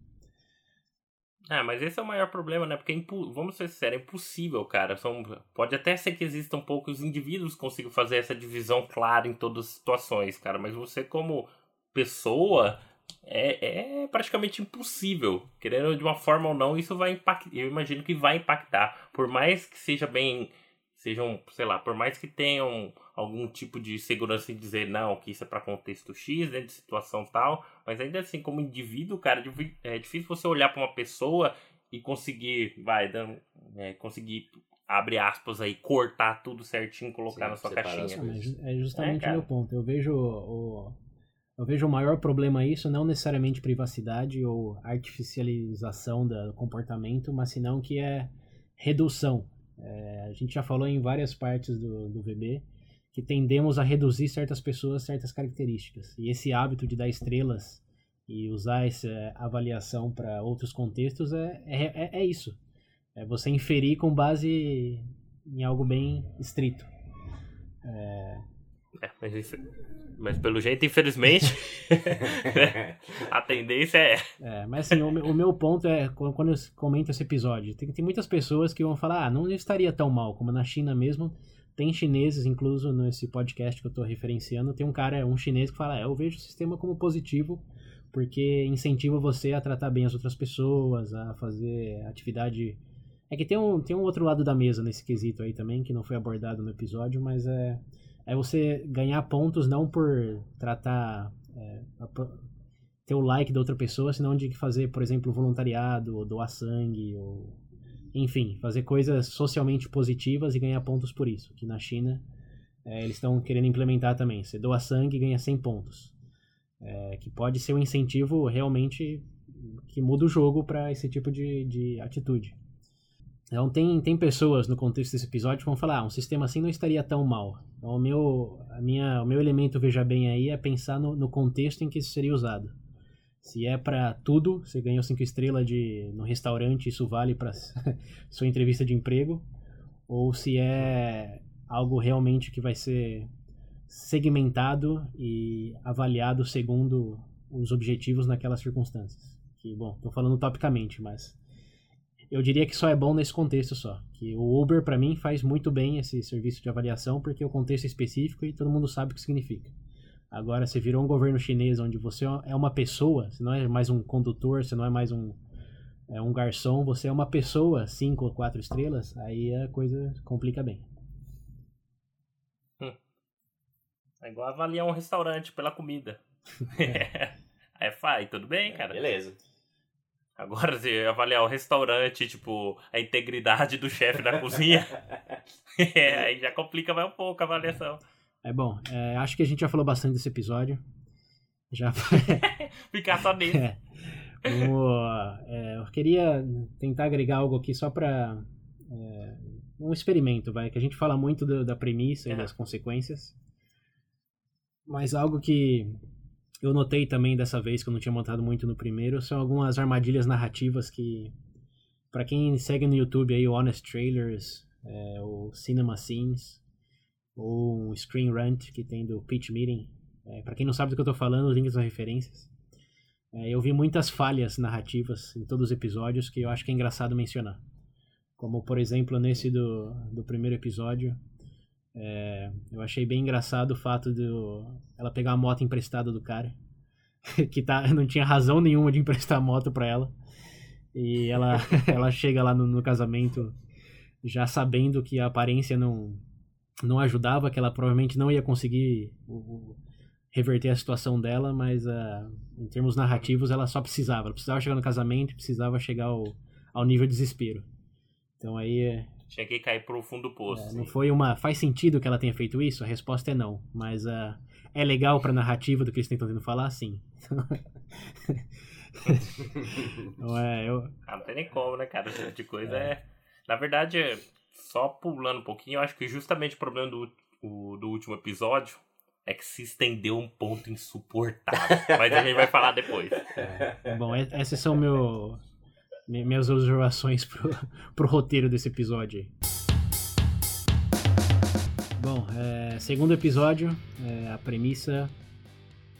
Ah, mas esse é o maior problema, né? Porque, é vamos ser sérios, é impossível, cara. São, pode até ser que existam poucos indivíduos que consigam fazer essa divisão clara em todas as situações, cara. Mas você, como pessoa, é, é praticamente impossível. Querendo de uma forma ou não, isso vai impactar. Eu imagino que vai impactar. Por mais que seja bem. Sejam, sei lá, por mais que tenham algum tipo de segurança em dizer não, que isso é para contexto X, né, de situação tal, mas ainda assim, como indivíduo, cara, é difícil você olhar para uma pessoa e conseguir, vai, é, conseguir abre aspas aí, cortar tudo certinho, colocar Sim, na sua caixinha. É justamente é, o meu ponto. Eu vejo o, eu vejo o maior problema isso não necessariamente privacidade ou artificialização do comportamento, mas senão que é redução. É, a gente já falou em várias partes do, do VB que tendemos a reduzir certas pessoas certas características. E esse hábito de dar estrelas e usar essa avaliação para outros contextos é, é, é, é isso. É você inferir com base em algo bem estrito. É, É, mas, isso, mas pelo jeito, infelizmente, a tendência é. É, mas assim, o, meu- o meu ponto é, quando quando eu comento esse episódio, tem, tem muitas pessoas que vão falar, ah, não estaria tão mal, como na China mesmo, tem chineses, incluso nesse podcast que eu tô referenciando, tem um cara, um chinês que fala, é, eu vejo o sistema como positivo, porque incentiva você a tratar bem as outras pessoas, a fazer atividade... É que tem um, tem um outro lado da mesa nesse quesito aí também, que não foi abordado no episódio, mas é, é você ganhar pontos não por tratar... é, ter o like da outra pessoa, senão de fazer, por exemplo, voluntariado, ou doar sangue, ou enfim, fazer coisas socialmente positivas e ganhar pontos por isso. Que na China é, eles estão querendo implementar também. Você doa sangue e ganha 100 pontos. É, que pode ser um incentivo realmente que muda o jogo para esse tipo de, de atitude. Então tem, tem pessoas no contexto desse episódio que vão falar, ah, um sistema assim não estaria tão mal. Então o meu, a minha, o meu elemento veja bem aí é pensar no, no contexto em que isso seria usado. Se é pra tudo, você ganhou cinco estrelas de no restaurante, isso vale para sua entrevista de emprego, ou se é algo realmente que vai ser segmentado e avaliado segundo os objetivos naquelas circunstâncias. Que, bom, tô falando topicamente, mas eu diria que só é bom nesse contexto só. Que o Uber, para mim, faz muito bem esse serviço de avaliação, porque o contexto é específico e todo mundo sabe o que significa. Agora, você virou um governo chinês onde você é uma pessoa, você não é mais um condutor, você não é mais um, é um garçom, você é uma pessoa, cinco ou quatro estrelas, aí a coisa complica bem. É igual avaliar um restaurante pela comida. Aí faz, tudo bem, cara. Beleza. Agora, se avaliar o restaurante, tipo, a integridade do chefe da cozinha, é, aí já complica mais um pouco a avaliação. É bom, é, acho que a gente já falou bastante desse episódio. Já Ficar só nele. É. É, eu queria tentar agregar algo aqui só para um experimento, vai, que a gente fala muito do- da premissa e É. das consequências, mas algo que eu notei também dessa vez que eu não tinha montado muito no primeiro são algumas armadilhas narrativas que, para quem segue no YouTube aí o Honest Trailers, é, o Cinema Scenes ou um Screen Rant que tem do Pitch Meeting, é, para quem não sabe do que eu tô falando, os links nas referências. É, eu vi muitas falhas narrativas em todos os episódios que eu acho que é engraçado mencionar. Como, por exemplo, nesse do, do primeiro episódio, é, eu achei bem engraçado o fato de ela pegar a moto emprestada do cara, que tá, não tinha razão nenhuma de emprestar a moto pra ela. E ela, ela chega lá no, no casamento já sabendo que a aparência não, não ajudava, que ela provavelmente não ia conseguir o- o- reverter a situação dela, mas ah, em termos narrativos ela só precisava. Ela precisava chegar no casamento precisava chegar ao, ao nível de desespero. Então aí é, Tinha que cair pro fundo do poço. é, não foi uma. Faz sentido que ela tenha feito isso? A resposta é não. Mas ah, é legal pra narrativa do que eles estão tentando falar? Sim. Então, é, eu, Ah, não tem nem como, né, cara? Esse tipo de coisa é. Na verdade, é- só pulando um pouquinho, eu acho que justamente o problema do, o- do último episódio é que se estendeu um ponto insuportável. Mas a gente vai falar depois. Bom, e- essas são meu, minhas observações pro, pro roteiro desse episódio aí. Bom, é, segundo episódio, é, a premissa,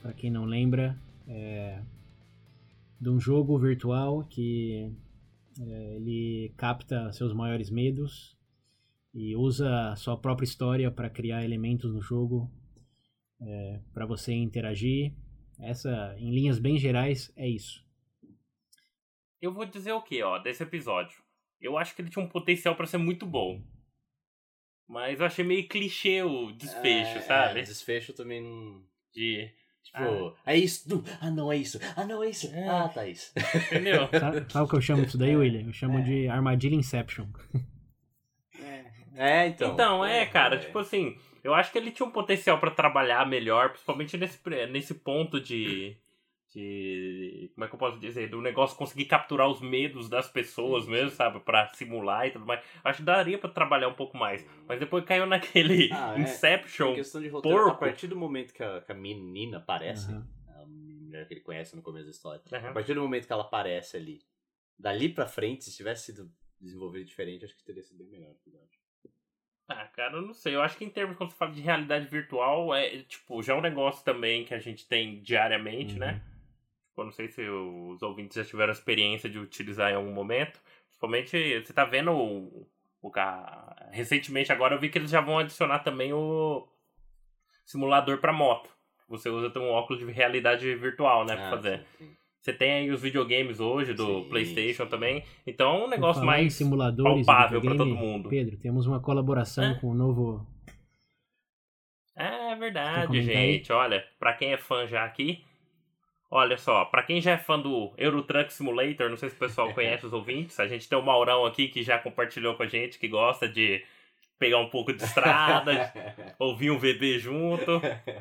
para quem não lembra, é de um jogo virtual que é, ele capta seus maiores medos e usa sua própria história para criar elementos no jogo para você interagir. Essa, em linhas bem gerais, é isso. Eu vou dizer o que, ó, desse episódio. Eu acho que ele tinha um potencial pra ser muito bom. Mas eu achei meio clichê o desfecho, É, sabe? É, desfecho também não. De. Tipo, é isso. du- Ah, não, é isso. Ah, não, é isso. É. Ah, tá isso. Entendeu? Sabe, sabe o que eu chamo disso daí, William? Eu chamo de armadilha Inception. É, então. Então, é, cara, tipo assim, eu acho que ele tinha um potencial pra trabalhar melhor, principalmente nesse, nesse ponto de. De. Como é que eu posso dizer? Do negócio conseguir capturar os medos das pessoas mesmo, sabe? Pra simular e tudo mais. Acho que daria pra trabalhar um pouco mais. Mas depois caiu naquele Ah, é. Inception. Em questão de roteiro, a porco. partir do momento que a, que a menina aparece, Aham. a mulher que ele conhece no começo da história, Aham. a partir do momento que ela aparece ali, dali pra frente, se tivesse sido desenvolvido diferente, acho que teria sido bem melhor. Ah, cara, eu não sei. Eu acho que em termos, quando você fala de realidade virtual, é tipo, já é um negócio também que a gente tem diariamente, né? Uhum. Tipo, eu não sei se os ouvintes já tiveram a experiência de utilizar em algum momento. Principalmente, você tá vendo o, o Recentemente agora eu vi que eles já vão adicionar também o simulador pra moto. Você usa um óculos de realidade virtual, né, pra Ah, fazer. sim, sim. Você tem aí os videogames hoje do Sim, PlayStation sim. também. Então é um negócio mais simuladores palpável pra videogame, todo mundo. Pedro, temos uma colaboração É? com o novo. É Quer verdade, comentar aí? gente. Olha, pra quem é fã já aqui, olha só, pra quem já é fã do Euro Truck Simulator, não sei se o pessoal conhece os ouvintes, a gente tem o Maurão aqui que já compartilhou com a gente, que gosta de pegar um pouco de estrada, ouvir um VB junto.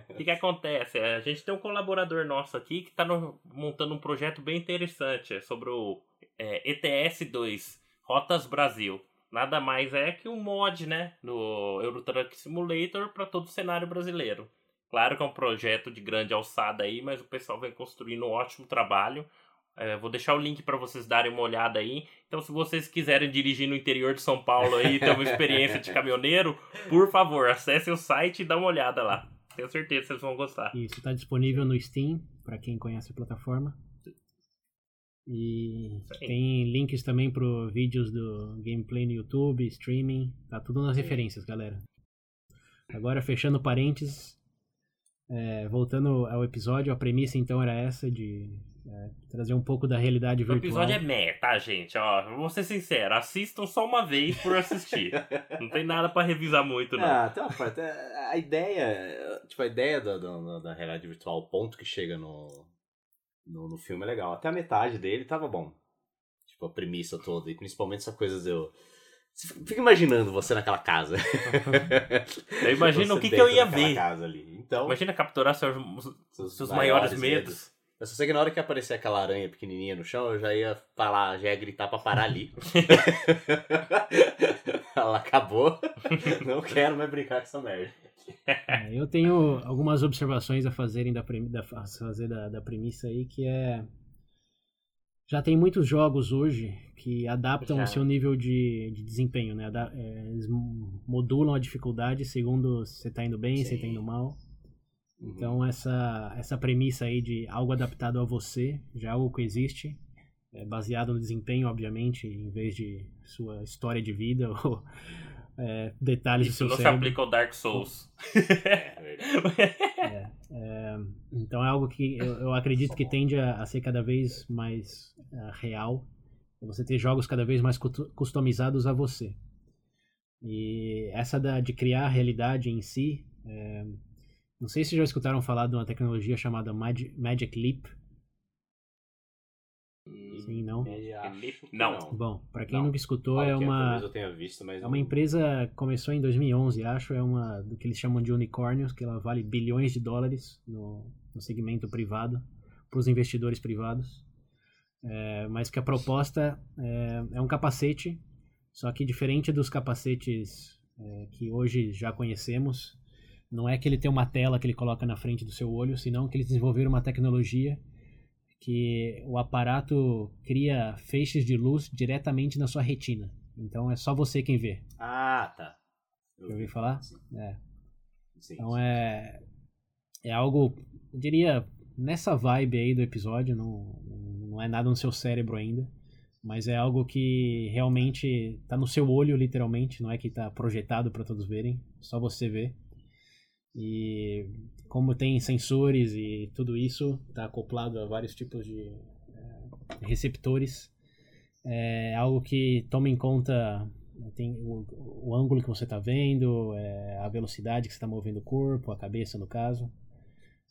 O que, que acontece? A gente tem um colaborador nosso aqui que está montando um projeto bem interessante é sobre o é, ETS2 Rotas Brasil. Nada mais é que um mod, né, do Euro Truck Simulator para todo o cenário brasileiro. Claro que é um projeto de grande alçada aí, mas o pessoal vem construindo um ótimo trabalho. É, vou deixar o link para vocês darem uma olhada aí. Então, se vocês quiserem dirigir no interior de São Paulo aí, ter uma experiência de caminhoneiro, por favor, acessem o site e dá uma olhada lá. Tenho certeza que vocês vão gostar. Isso está disponível no Steam, para quem conhece a plataforma. E aí. tem links também para vídeos do gameplay no YouTube, streaming. Tá tudo nas Sim. referências, galera. Agora, fechando parênteses, é, voltando ao episódio, a premissa então era essa de é, trazer um pouco da realidade O virtual. episódio é meh, tá, gente? Ó, vou ser sincero, assistam só uma vez por assistir. não tem nada pra revisar muito, não. Ah, tem uma parte. A a ideia. Tipo, a ideia da, da, da realidade virtual, o ponto que chega no, no, no filme é legal. Até a metade dele tava bom. Tipo, a premissa toda. E principalmente essa coisa de eu. Fica imaginando você naquela casa. Eu imagino o que, que eu ia ver. Casa ali. Então, Imagina capturar seus, seus maiores, medos. Eu só sei que na hora que aparecer aquela aranha pequenininha no chão, eu já ia falar, já ia gritar pra parar ali. Ela acabou. Não quero mais brincar com essa merda. É, eu tenho algumas observações a fazerem da, premi- da, a fazer da, da premissa aí, que é. Já tem muitos jogos hoje que adaptam Já. o seu nível de, de desempenho, né? É, eles modulam a dificuldade segundo se você tá indo bem, se você tá Sim. indo mal. Uhum. Então essa, essa premissa aí de algo adaptado a você, já é algo que existe, é baseado no desempenho, obviamente, em vez de sua história de vida ou é, detalhes do Isso seu não se cérebro. aplica ao Dark Souls. É verdade. É, é, então é algo que eu, eu acredito que tende a, a ser cada vez mais ah, real. Você ter jogos cada vez mais custo- customizados a você. E essa da, de criar a realidade em si. é, não sei se já escutaram falar de uma tecnologia chamada Magic Leap. Sim, não? É, acho que Não. Bom, para quem Não. nunca escutou, Fala é que uma, Talvez eu tenha visto, mas é uma empresa começou em 2011, acho, é uma do que eles chamam de unicórnios, que ela vale bilhões de dólares no, no segmento privado para os investidores privados. É, mas que a proposta é, é um capacete, só que diferente dos capacetes é, que hoje já conhecemos, não é que ele tem uma tela que ele coloca na frente do seu olho, senão que eles desenvolveram uma tecnologia que o aparato cria feixes de luz diretamente na sua retina. Então é só você quem vê. Ah, tá. Eu ouvi vi. falar? Sim. É. Sim, Então sim. é é algo, eu diria, nessa vibe aí do episódio, não, não é nada no seu cérebro ainda, mas é algo que realmente tá no seu olho, literalmente, não é que tá projetado para todos verem, só você vê. E como tem sensores e tudo isso, tá acoplado a vários tipos de é, receptores, é algo que toma em conta tem o, o ângulo que você está vendo, é, a velocidade que você está movendo o corpo, a cabeça no caso.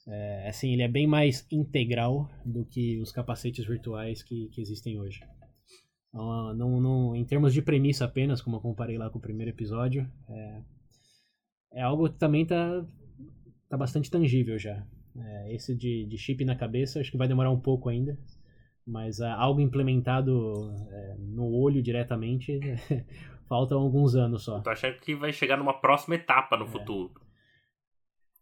É, assim, ele é bem mais integral do que os capacetes virtuais que, que existem hoje. Então, não, não, em termos de premissa apenas, como eu comparei lá com o primeiro episódio, é, é algo que também está tá bastante tangível já. É, esse de, de chip na cabeça acho que vai demorar um pouco ainda, mas ah, algo implementado é, no olho diretamente faltam alguns anos só. Tô achando que vai chegar numa próxima etapa no futuro.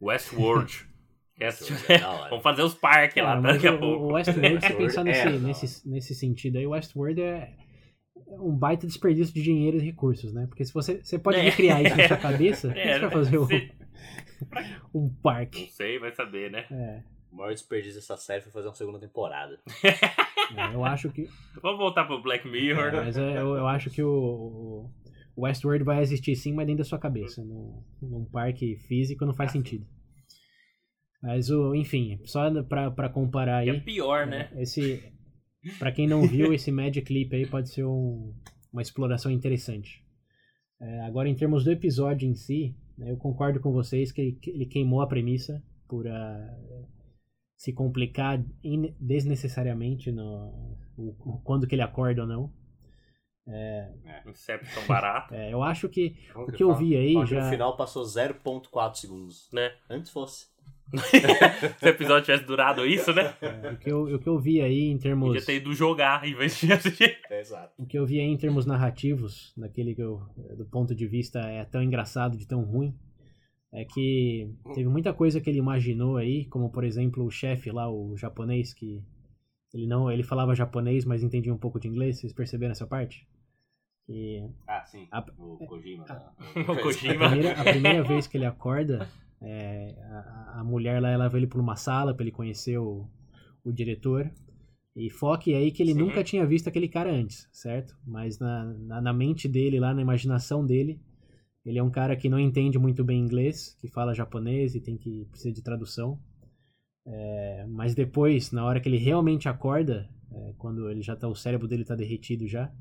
Westworld. Westworld é. Vamos fazer os parques lá Cara, mas daqui a o, pouco. o Westworld, se pensar é nesse, nesse, nesse sentido aí, o Westworld é, um baita desperdício de dinheiro e recursos, né? Porque se você, você pode É. recriar isso na sua cabeça, É, você vai fazer você- um Não parque? sei, vai saber, né? É, O maior desperdício dessa série foi fazer uma segunda temporada. é, eu acho que. Vamos voltar pro Black Mirror. é, mas é, eu, eu acho que o, o Westworld vai existir sim, mas dentro da sua cabeça. Num, num parque físico não faz sentido. Mas, o, enfim, só pra, pra comparar Que aí. é pior, né? Esse, para quem não viu, esse Magic Clip aí pode ser um- uma exploração interessante. É, agora, em termos do episódio em si, eu concordo com vocês que ele, que ele queimou a premissa por ah, se complicar desnecessariamente no o- o- quando que ele acorda ou não. Inception barato, É, eu acho que o que eu vi aí já No final passou 0.4 segundos. né? Antes fosse. Se o episódio tivesse durado isso, né? é, o, que eu, o que eu vi aí em termos Podia ter ido jogar em vez de assistir. É, exato. o que eu vi aí em termos narrativos, daquele que eu, do ponto de vista é tão engraçado de tão ruim, é que teve muita coisa que ele imaginou aí, como por exemplo o chefe lá, o japonês, que ele não, ele falava japonês, mas entendia um pouco de inglês, vocês perceberam essa parte? E Ah, sim. A- O Kojima. O a Kojima. primeira, a primeira vez que ele acorda, é, a, a mulher lá ela leva ele para uma sala para ele conhecer o, o diretor. E foque aí que ele Sim. nunca tinha visto aquele cara antes, certo? Mas na, na, na mente dele, lá na imaginação dele, ele é um cara que não entende muito bem inglês, que fala japonês e tem que precisa de tradução. É, mas depois, na hora que ele realmente acorda, é, quando ele já tá, o cérebro dele tá derretido já,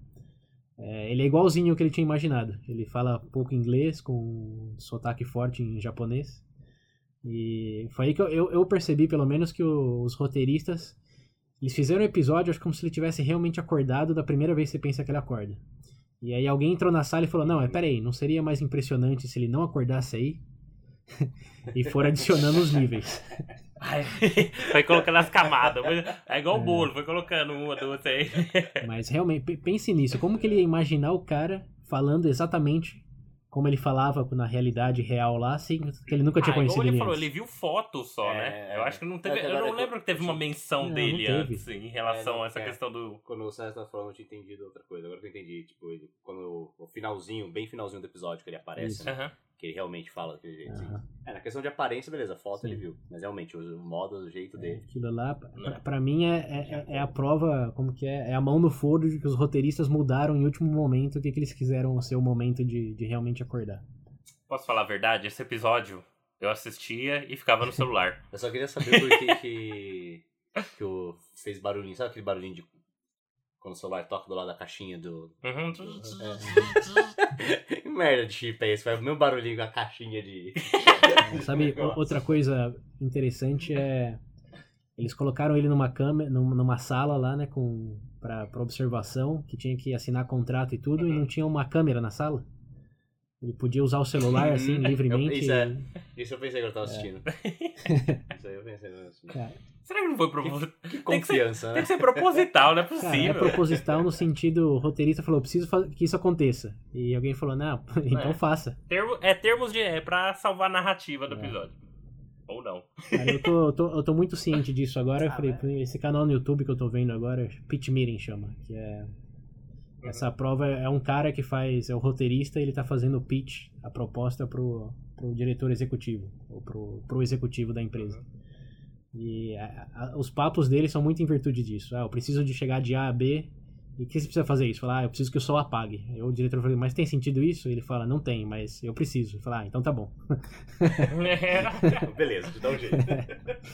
é, ele é igualzinho ao que ele tinha imaginado. Ele fala pouco inglês, com um sotaque forte em japonês. E foi aí que eu, eu, eu percebi, pelo menos, que os roteiristas eles fizeram o episódio, acho como se ele tivesse realmente acordado da primeira vez que você pensa que ele acorda. E aí alguém entrou na sala e falou: Não, é, peraí, não seria mais impressionante se ele não acordasse aí? e for adicionando os níveis. Ai, Foi colocando as camadas. É igual o bolo, foi colocando uma, duas, três. Mas realmente, pe- pense nisso. Como que ele ia imaginar o cara falando exatamente como ele falava na realidade real lá, sem que ele nunca tinha Ah, conhecido ele ele falou, antes? ele viu fotos só, É, né? é. Eu acho que não teve. É, Eu não lembro que teve uma menção Não, dele não antes em relação É, não, a essa é. questão do. Quando o César tava falando, eu tinha entendido outra coisa. Agora que eu entendi, tipo, ele, quando o finalzinho, bem finalzinho do episódio que ele aparece, né? Aham. Que ele realmente fala daquele jeito. assim. Aham. É, na questão de aparência, beleza, foto Sim. ele viu. Mas realmente, o, o modo, o jeito dele. Aquilo lá, pra, Não. pra mim, é, é, é a prova, como que é? É a mão no fogo de que os roteiristas mudaram em último momento o que, que eles quiseram ser o momento de, de realmente acordar. Posso falar a verdade? Esse episódio eu assistia e ficava no celular. Eu só queria saber por que que, que o fez barulhinho. Sabe aquele barulhinho de quando o celular toca do lado da caixinha do... Uhum. Que merda de chip é esse? Faz o mesmo barulhinho com a caixinha de... Sabe, outra coisa interessante é. Eles colocaram ele numa câmera, num- numa sala lá, né, com pra, pra observação, que tinha que assinar contrato e tudo, e não tinha uma câmera na sala. Ele podia usar o celular assim, Uhum. livremente. Eu- isso é. e- Isso eu pensei que eu tava assistindo. Isso aí eu pensei que eu tava assistindo. Cara, Será que não foi proposital? Que Tem que ser- confiança, Tem né? que ser proposital, não é Cara, é possível. proposital no sentido, o roteirista falou, preciso que isso aconteça. E alguém falou, não, então É. faça. Termo- é termos de. É pra salvar a narrativa do É. episódio. Ou não. Cara, eu, tô, eu, tô, eu tô muito ciente disso agora. Eu Ah, falei, né? esse canal no YouTube que eu tô vendo agora, Pitch Meeting chama, que é essa prova é um cara que faz, é o roteirista, e ele tá fazendo o pitch, a proposta pro, pro diretor executivo, ou pro, pro executivo da empresa. E a- a- os papos dele são muito em virtude disso. Ah, eu preciso de chegar de A a B, e o que você precisa fazer isso? Falar, ah, eu preciso que o sol apague. Aí o diretor fala, mas tem sentido isso? Ele fala, não tem, mas eu preciso. Ele fala, ah, então tá bom. Beleza, te dá um jeito.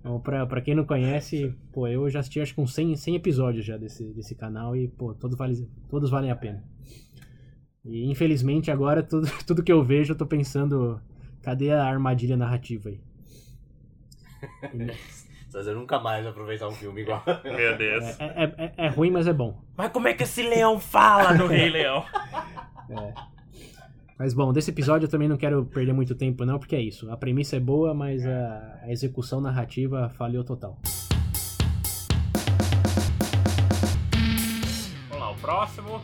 Então, pra, pra quem não conhece, pô, eu já assisti acho que uns 100, 100 episódios já desse, desse canal e, pô, todos, vale, todos valem a pena. E infelizmente agora tudo, tudo que eu vejo eu tô pensando, cadê a armadilha narrativa aí? César nunca mais aproveitar um filme igual. Meu Deus. É, é, é, é ruim, mas é bom. Mas como é que esse leão fala no Rei Leão? Mas bom, desse episódio eu também não quero perder muito tempo não, porque é isso. A premissa é boa, mas a, a execução narrativa falhou total. Vamos lá, o próximo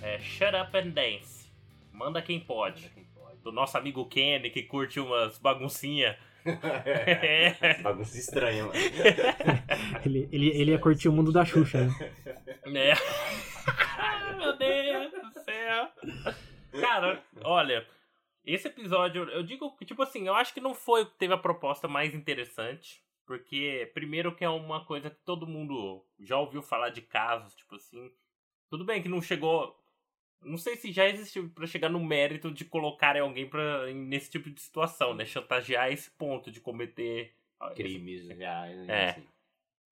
é Shut Up and Dance. Manda quem pode. Do nosso amigo Kenny, que curte umas baguncinhas. Bagunça estranha, mano. Ele, ele, ele ia curtir o mundo da Xuxa, né? né? Cara, olha, esse episódio, eu digo que, tipo assim, eu acho que não foi o que teve a proposta mais interessante. Porque, primeiro, que é uma coisa que todo mundo já ouviu falar de casos, tipo assim. Tudo bem que não chegou. Não sei se já existiu para chegar no mérito de colocar alguém pra, nesse tipo de situação, né? Chantagear esse ponto de cometer. Crimes, já. É. Assim.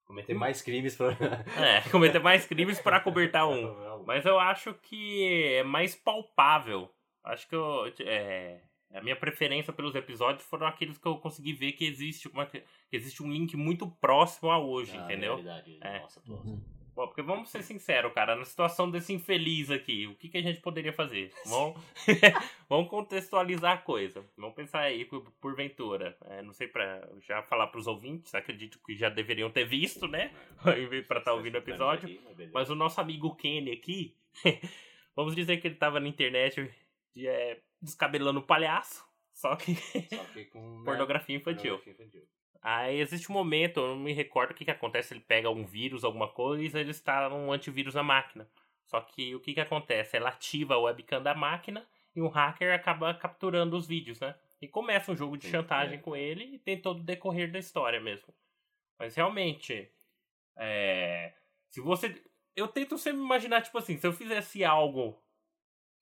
Cometer mais crimes pra. É, cometer mais crimes para cobertar um. Mas eu acho que é mais palpável. Acho que eu, é, a minha preferência pelos episódios foram aqueles que eu consegui ver que existe, uma, que existe um link muito próximo a hoje, Ah, entendeu? realidade, É. Nossa, tô... Uhum. Bom, porque vamos ser sinceros, cara, na situação desse infeliz aqui, o que, que a gente poderia fazer? Vamos, vamos contextualizar a coisa. Vamos pensar aí, por, porventura. É, não sei pra já falar pros ouvintes, acredito que já deveriam ter visto, né? Pra estar ouvindo o episódio. Mas o nosso amigo Kenny aqui, vamos dizer que ele tava na internet é, descabelando o palhaço, só que Só que com. né, pornografia infantil. pornografia infantil. Aí existe um momento, eu não me recordo o que, que acontece, ele pega um vírus, alguma coisa, ele instala um antivírus na máquina. Só que o que, que acontece? Ela ativa a webcam da máquina e um hacker acaba capturando os vídeos, né? E começa um jogo de Sim, chantagem é. com ele e tem todo o decorrer da história mesmo. Mas realmente, é, se você. Eu tento sempre imaginar, tipo assim, se eu fizesse algo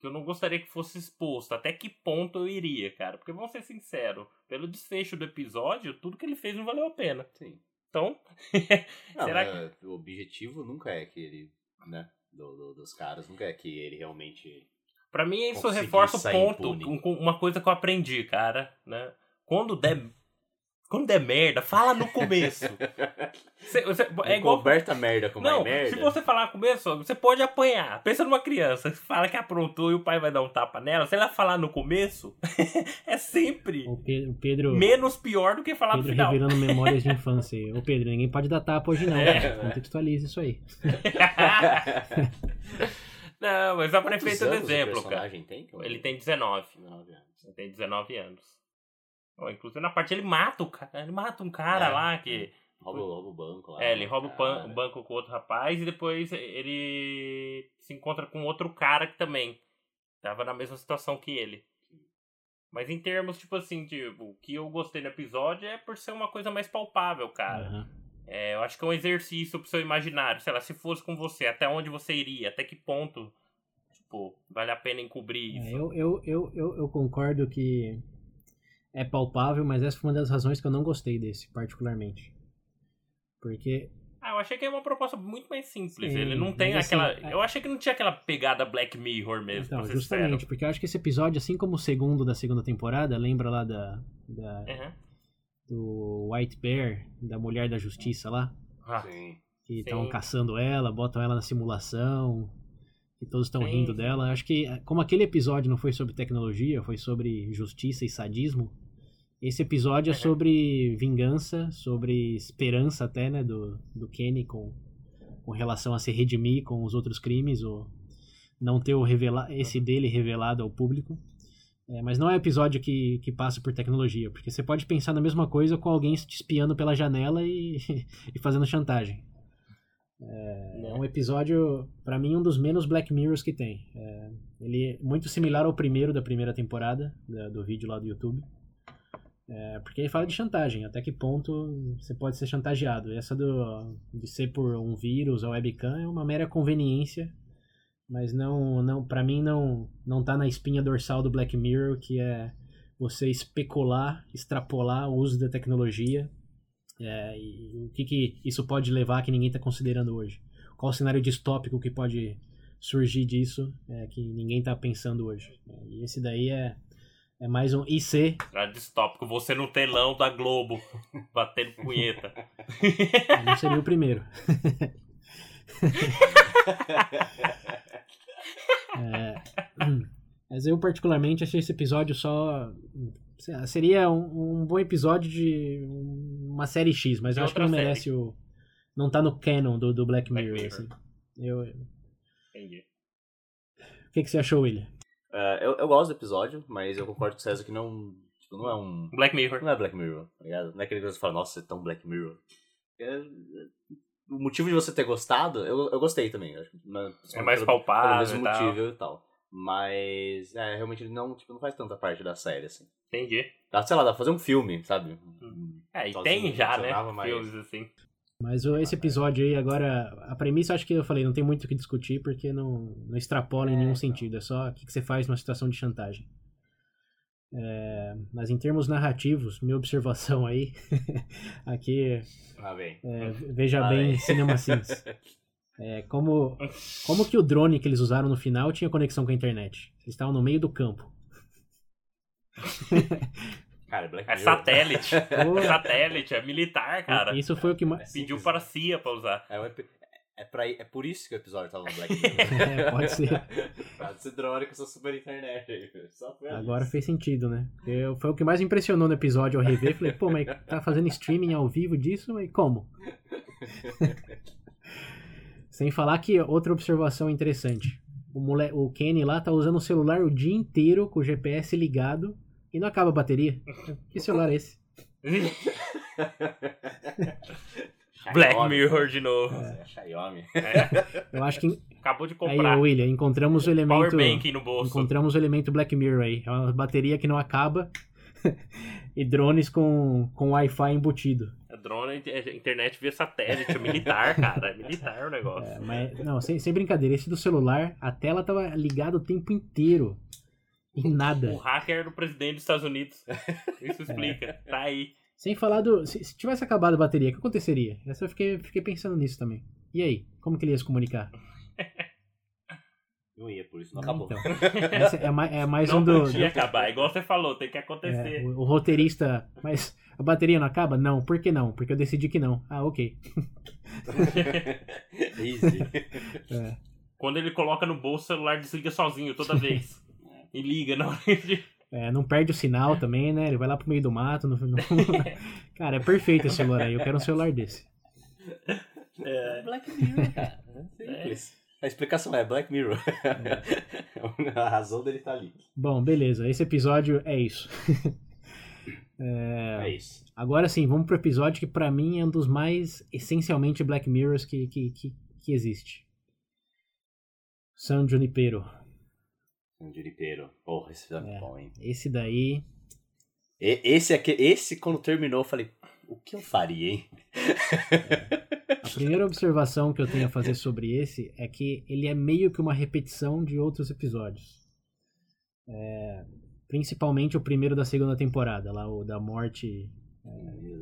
que eu não gostaria que fosse exposto, até que ponto eu iria, cara? Porque vamos ser sinceros, pelo desfecho do episódio, tudo que ele fez não valeu a pena. Sim. Então, Não, Será é, O objetivo nunca é que ele. Né? Do, do- dos caras, nunca é que ele realmente. pra mim isso reforça o ponto, impune. um- uma coisa que eu aprendi, cara, né? Quando der quando der merda, fala no começo. Cê- cê- é igual Coberta merda com Não, mais merda. se você falar no começo, você pode apanhar. Pensa numa criança, você fala que aprontou e o pai vai dar um tapa nela. Se ela falar no começo, é sempre O Pe- o Pedro, menos pior do que falar no Pedro final. revelando memórias de infância. Ô Pedro, ninguém pode dar tapa hoje não. É. cara. Contextualiza isso aí. Não, mas só pra efeito do exemplo, cara. tem? Que Ele tem 19. 19 anos. Ele tem 19 anos. Inclusive na parte ele mata o cara. Ele mata um cara É, lá que. Rouba, rouba o banco lá. É, ele rouba cara. o banco com outro rapaz e depois ele se encontra com outro cara que também tava na mesma situação que ele. Mas em termos, tipo assim, tipo, o que eu gostei no episódio é por ser uma coisa mais palpável, cara. Aham. É, eu acho que é um exercício pro seu imaginário. Sei lá, se fosse com você, até onde você iria? Até que ponto, tipo, vale a pena encobrir isso? É, eu, eu, eu, eu, eu concordo que é palpável, mas essa foi uma das razões que eu não gostei desse, particularmente. Porque Ah, eu achei que é uma proposta muito mais simples. Sim, Ele não tem assim, aquela. é- eu achei que não tinha aquela pegada Black Mirror mesmo, Então, justamente, sincero. porque eu acho que esse episódio, assim como o segundo da segunda temporada, lembra lá da, da- Uhum. do White Bear, da Mulher da Justiça lá, Ah, Sim. que estão caçando ela, botam ela na simulação, e todos estão rindo dela. Acho que, como aquele episódio não foi sobre tecnologia, foi sobre justiça e sadismo, esse episódio é Uhum. sobre vingança, sobre esperança até, né, do, do Kenny com, com relação a se redimir com os outros crimes, ou não ter o revela esse dele revelado ao público. É, mas não é episódio que, que passa por tecnologia, porque você pode pensar na mesma coisa com alguém te espiando pela janela e, e fazendo chantagem. É um episódio, pra mim, um dos menos Black Mirrors que tem. É, ele é muito similar ao primeiro da primeira temporada, da- do vídeo lá do YouTube. É, porque ele fala de chantagem, até que ponto você pode ser chantageado. Essa do, de ser por um vírus ou webcam é uma mera conveniência, mas não, não para mim não, não tá na espinha dorsal do Black Mirror, que é você especular, extrapolar o uso da tecnologia é, e o que, que isso pode levar que ninguém está considerando hoje. Qual o cenário distópico que pode surgir disso é, que ninguém está pensando hoje. E esse daí é, é mais um IC, Era distópico, você no telão da Globo, batendo punheta. não seria o primeiro. É, mas eu particularmente achei esse episódio só. Seria um, um bom episódio de uma série X, mas eu acho que não merece o. Não tá no canon do, do Black Black Mirror. Mirror. assim. Eu, Entendi. o que, que você achou, William? É, eu, eu gosto do episódio, mas eu concordo com o César que não, tipo, não é um. Black Mirror. Não é Black Mirror, tá ligado? Não é aquele que você fala, nossa, é tão Black Mirror. É- o motivo de você ter gostado, eu, eu gostei também. né, É mais pelo- palpável Pelo mesmo e tal. motivo e tal. Mas, é, realmente ele não, tipo, não faz tanta parte da série, assim. Entendi. Dá, sei lá, dá pra fazer um filme, sabe? É, e Sozinho tem já, né? mas- Filmes assim. Mas esse episódio aí, agora, a premissa acho que eu falei, não tem muito o que discutir, porque não, não extrapola em É, nenhum não. sentido. É só o que, você faz numa situação de chantagem. É, mas em termos narrativos, minha observação aí, aqui, Ah, bem. é, veja Ah, bem bem. Cinema Sins. É, como, como que o drone que eles usaram no final tinha conexão com a internet? Eles estavam no meio do campo. Cara, Black É satélite. É satélite, é militar, cara. Isso foi o que mais. Pediu para a CIA pra usar. É, um é, pra, é por isso que o episódio tava no Black Mirror. É, pode ser. pra ser drone com essa super internet aí. Só foi Agora isso. fez sentido, né? Eu, foi o que mais impressionou no episódio ao rever. Falei, pô, mas tá fazendo streaming ao vivo disso? Mas como? Sem falar que outra observação interessante. O, mole... o Kenny lá tá usando o celular o dia inteiro com o GPS ligado e não acaba a bateria. Que celular é esse? Black. Mirror de novo. É, Xiaomi. Eu acho que. Acabou de Aí, comprar. ô, William, encontramos o elemento. Powerbank no bolso. Encontramos o elemento Black Mirror aí. É uma bateria que não acaba. e drones com, com Wi-Fi embutido. É drone, é internet via satélite, é militar, cara. É militar o negócio. É, mas, não, sem, sem brincadeira, esse do celular, a tela tava ligada o tempo inteiro. E nada. O hacker do presidente dos Estados Unidos. Isso explica. É. Tá aí. Sem falar do. Se, se tivesse acabado a bateria, o que aconteceria? Essa eu fiquei, fiquei pensando nisso também. E aí? Como que ele ia se comunicar? Não ia, por isso não acabou. Então, essa é, mais, é mais Não um do. podia do- acabar. Igual você falou, tem que é, acontecer. o, o roteirista. Mas a bateria não acaba? Não. Por que não? Porque eu decidi que não. Ah, ok. Easy. É. Quando ele coloca no bolso, o celular desliga sozinho toda vez. E liga na hora de. É, não perde o sinal também, né? Ele vai lá pro meio do mato. não- Cara, é perfeito esse celular aí. Eu quero um celular desse. É, Black Mirror, cara. Simples. A explicação é Black Mirror. a razão dele tá ali. Bom, beleza. Esse episódio é isso. É, É isso. Agora sim, vamos pro episódio que pra mim é um dos mais essencialmente Black Mirrors que, que, que, que existe. San Junipero. Um juripeiro. Porra, esse episódio é É. bom, hein? Esse daí. E- Esse aqui, esse quando terminou, eu falei, o que eu faria, hein? A primeira observação que eu tenho a fazer sobre esse é que ele é meio que uma repetição de outros episódios. É, principalmente o primeiro da segunda temporada, lá o da morte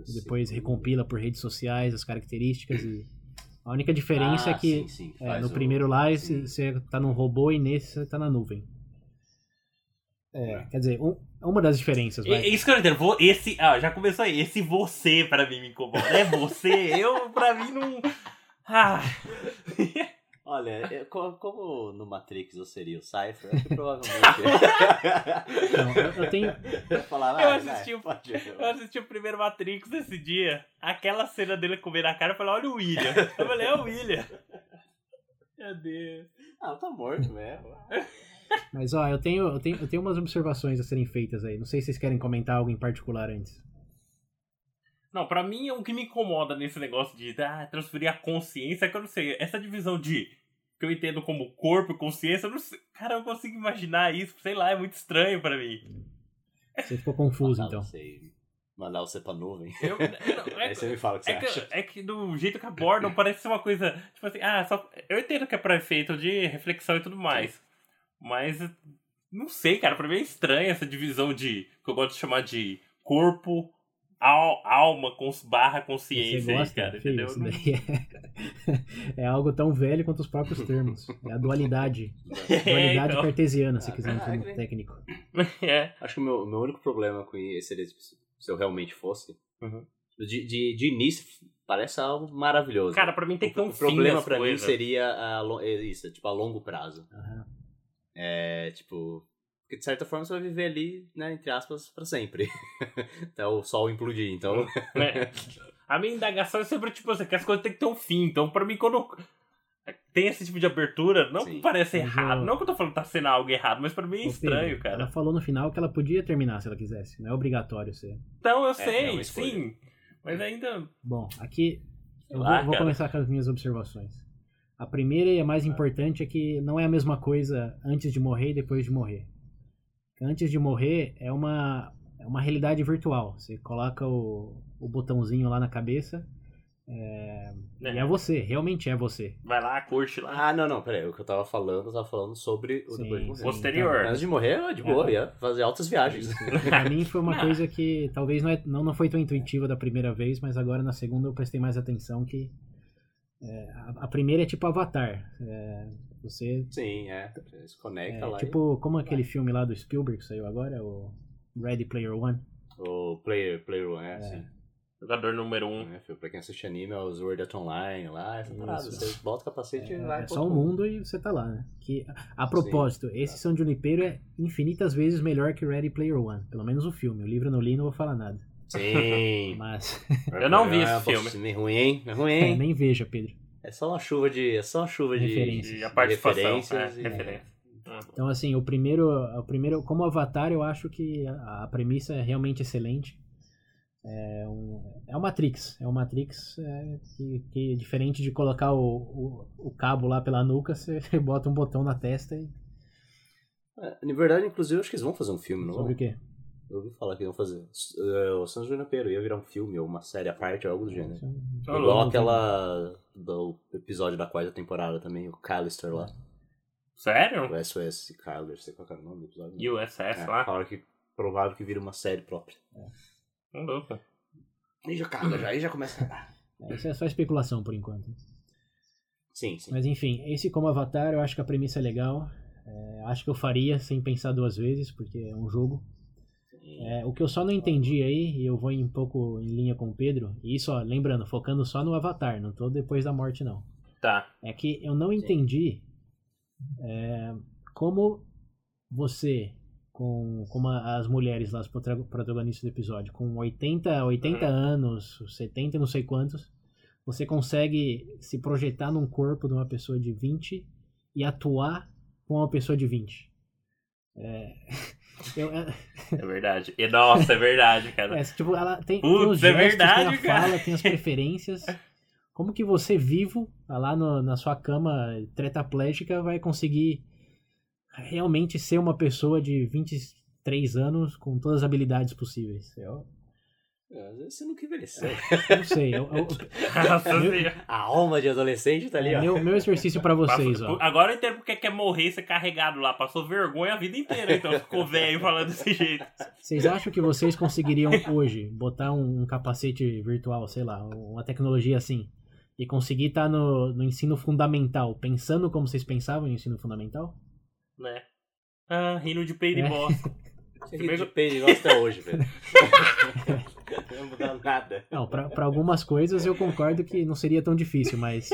e depois recompila por redes sociais as características e a única diferença Ah, é que sim, sim, é, no o- primeiro lá sim. você tá num robô e nesse você tá na nuvem. É, quer dizer, um- uma das diferenças, vai. É isso que eu entendo. Vou- Esse, ah, já começou aí. Esse você pra mim me incomoda. É você, eu pra mim não. Ah, Olha, eu- co- como no Matrix eu seria o Cypher, acho que provavelmente. Não, eu, eu tenho, eu falar, Eu ah, assisti vai, o- pode ir. eu assisti o primeiro Matrix esse dia. Aquela cena dele comer na cara, eu falei, olha o William. Eu falei, é o William. Meu Deus. Ah, tá morto mesmo. Mas ó, eu tenho, eu tenho, eu tenho umas observações a serem feitas aí. Não sei se vocês querem comentar algo em particular antes. Não, pra mim o que me incomoda nesse negócio de ah, transferir a consciência é que eu não sei, essa divisão de que eu entendo como corpo e consciência, eu não sei, cara, eu não consigo imaginar isso, sei lá, é muito estranho pra mim. Você ficou confuso, Mandar então. você, mandar você pra nuvem. Eu, não, é, Aí você me fala o que você é, acha. que, é que do jeito que abordam parece ser uma coisa, tipo assim, ah, só, eu entendo que é pra efeito de reflexão e tudo mais, mas não sei, cara, pra mim é estranho essa divisão de, que eu gosto de chamar de corpo, al, alma, cons, barra consciência aí, gosta? cara, Filho, entendeu? isso daí é... é algo tão velho quanto os próprios termos. É a dualidade. Dualidade então. cartesiana, se quiser um Ah, termo é. técnico. É. Acho que o meu, meu único problema com tipo, se eu realmente fosse. Uhum. De, de, de início, parece algo maravilhoso. Cara, pra mim tem que ter o, um o problema fim pra mim seria a, é isso, tipo, a longo prazo. Aham. É, tipo, porque de certa forma você vai viver ali, né, entre aspas, pra sempre. Até o sol implodir, então... né? A minha indagação é sempre, tipo assim, que as coisas têm que ter um fim. Então, pra mim, quando tem esse tipo de abertura, não Sim. parece errado. eu- Não que eu tô falando que tá sendo algo errado, mas pra mim é Ô, estranho, Pedro, Ela cara. falou no final que ela podia terminar se ela quisesse. Não é obrigatório ser. Então, eu é sei, escolha. sim. Mas ainda. Bom, aqui eu lá, vou, vou cara. começar com as minhas observações. A primeira e a mais importante é que não é a mesma coisa antes de morrer e depois de morrer. Antes de morrer é uma, é uma realidade virtual. Você coloca o, o botãozinho lá na cabeça é, É. e é você, realmente é você. Vai lá, curte lá. Ah, não, não, peraí. O que eu tava falando, eu tava falando sobre o Sim, depois de morrer. Posterior. Antes de morrer, de boa, É. ia fazer altas viagens. Pra mim foi uma coisa que talvez não, é, não, não foi tão intuitiva da primeira vez, mas agora na segunda eu prestei mais atenção que é, a, a primeira é tipo Avatar. É, você Sim, é. Você se conecta é, lá. tipo como aquele filme lá do Spielberg que saiu agora, o Ready Player One. e... O Player, Player One, é, assim. Jogador número um. É, filho, pra quem assiste anime, é o Sword Art Online lá, essa parada. Isso. Você bota o capacete e É, vai é só um outro mundo e você tá lá, né? Que, a propósito, esse São Junipero é infinitas vezes melhor que Ready Player One. Pelo menos o filme. O livro não li, não vou falar nada. Sim. Mas Eu não vi É, esse pô, filme. filme ruim, hein? É ruim, é, hein? nem veja, Pedro. É só uma chuva de. É só uma chuva de. Referências. E a participação. É, referências e- referência. Ah. Então, assim, o primeiro, o primeiro como Avatar, eu acho que a, a premissa é realmente excelente. É, um, é o Matrix. É o Matrix é, que, que, diferente de colocar o, o, o cabo lá pela nuca, você bota um botão na testa e. É, na verdade, inclusive, eu acho que eles vão fazer um filme, não Sobre o quê? Eu ouvi falar que iam fazer. É, o San Junipero ia virar um filme ou uma série à parte ou algo do gênero. Tá Igual louco. aquela do episódio da quarta temporada também, o Callister lá. Sério? O SOS Callister, sei qual que era o nome do episódio. USS é, lá? falaram que provável que vira uma série própria. Tá louco. Aí já caga, já, aí já começa a cagar. É, isso é só especulação por enquanto. Sim, sim. Mas enfim, esse como Avatar, eu acho que a premissa é legal. É, acho que eu faria sem pensar duas vezes, porque é um jogo. É, o que eu só não entendi aí, e eu vou um pouco em linha com o Pedro, e isso, ó, lembrando, focando só no Avatar, não tô depois da morte, não. Tá. É que eu não entendi é, como você, com como as mulheres lá, as protra- protagonistas do episódio, com 80, 80 Uhum. anos, 70 e não sei quantos, você consegue se projetar num corpo de uma pessoa de 20 e atuar com uma pessoa de 20. É, eu- é- É verdade. E, nossa, é verdade, cara. é, tipo, ela tem, tem Putz, os é gestos, verdade, tem a cara. fala, tem as preferências. Como que você vivo, tá lá no- na sua cama tetraplégica, vai conseguir realmente ser uma pessoa de 23 anos com todas as habilidades possíveis? Eu É, Às vezes você nunca envelheceu. não sei. eu- eu-. A alma de adolescente tá ali, é ó. meu, meu exercício pra vocês, Passou- ó. Agora eu entendo porque quer morrer e ser carregado lá. Passou vergonha a vida inteira, então ficou velho falando desse jeito. Vocês acham que vocês conseguiriam hoje botar um, um capacete virtual, sei lá, uma tecnologia assim, e conseguir estar no, no ensino fundamental, pensando como vocês pensavam no ensino fundamental? Né? Ah, rindo de peido É. e bosta. Você ri de peito igual até hoje, velho. Mudar nada. Não, pra, pra algumas coisas eu concordo que não seria tão difícil, mas.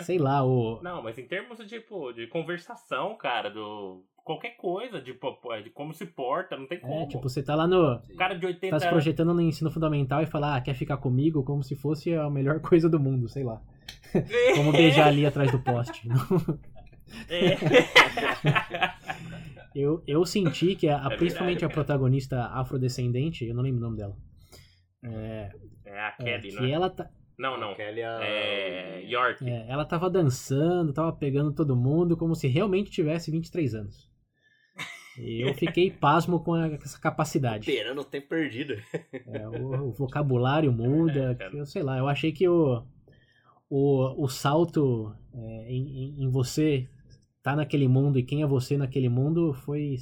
Sei lá, o. Não, mas em termos de, tipo, de conversação, cara, do. Qualquer coisa, de, de como se porta, não tem como. É, tipo, você tá lá no. O cara de 80 Tá se projetando no ensino fundamental e fala, ah, quer ficar comigo como se fosse a melhor coisa do mundo, sei lá. Como beijar ali atrás do poste. É. Eu, eu senti que, a, a- É principalmente verdade, a protagonista afrodescendente, eu não lembro o nome dela. É, É a é, Kelly, que né? ela, tá, Não, não. Kelly é... É. York. é, ela tava dançando, tava pegando todo mundo como se realmente tivesse 23 anos. E eu fiquei pasmo com essa capacidade. Esperando o tempo perdido. É, o, o vocabulário muda, É, cara. eu sei lá, eu achei que o, o, o salto é, em, em- em você tá naquele mundo e quem é você naquele mundo foi,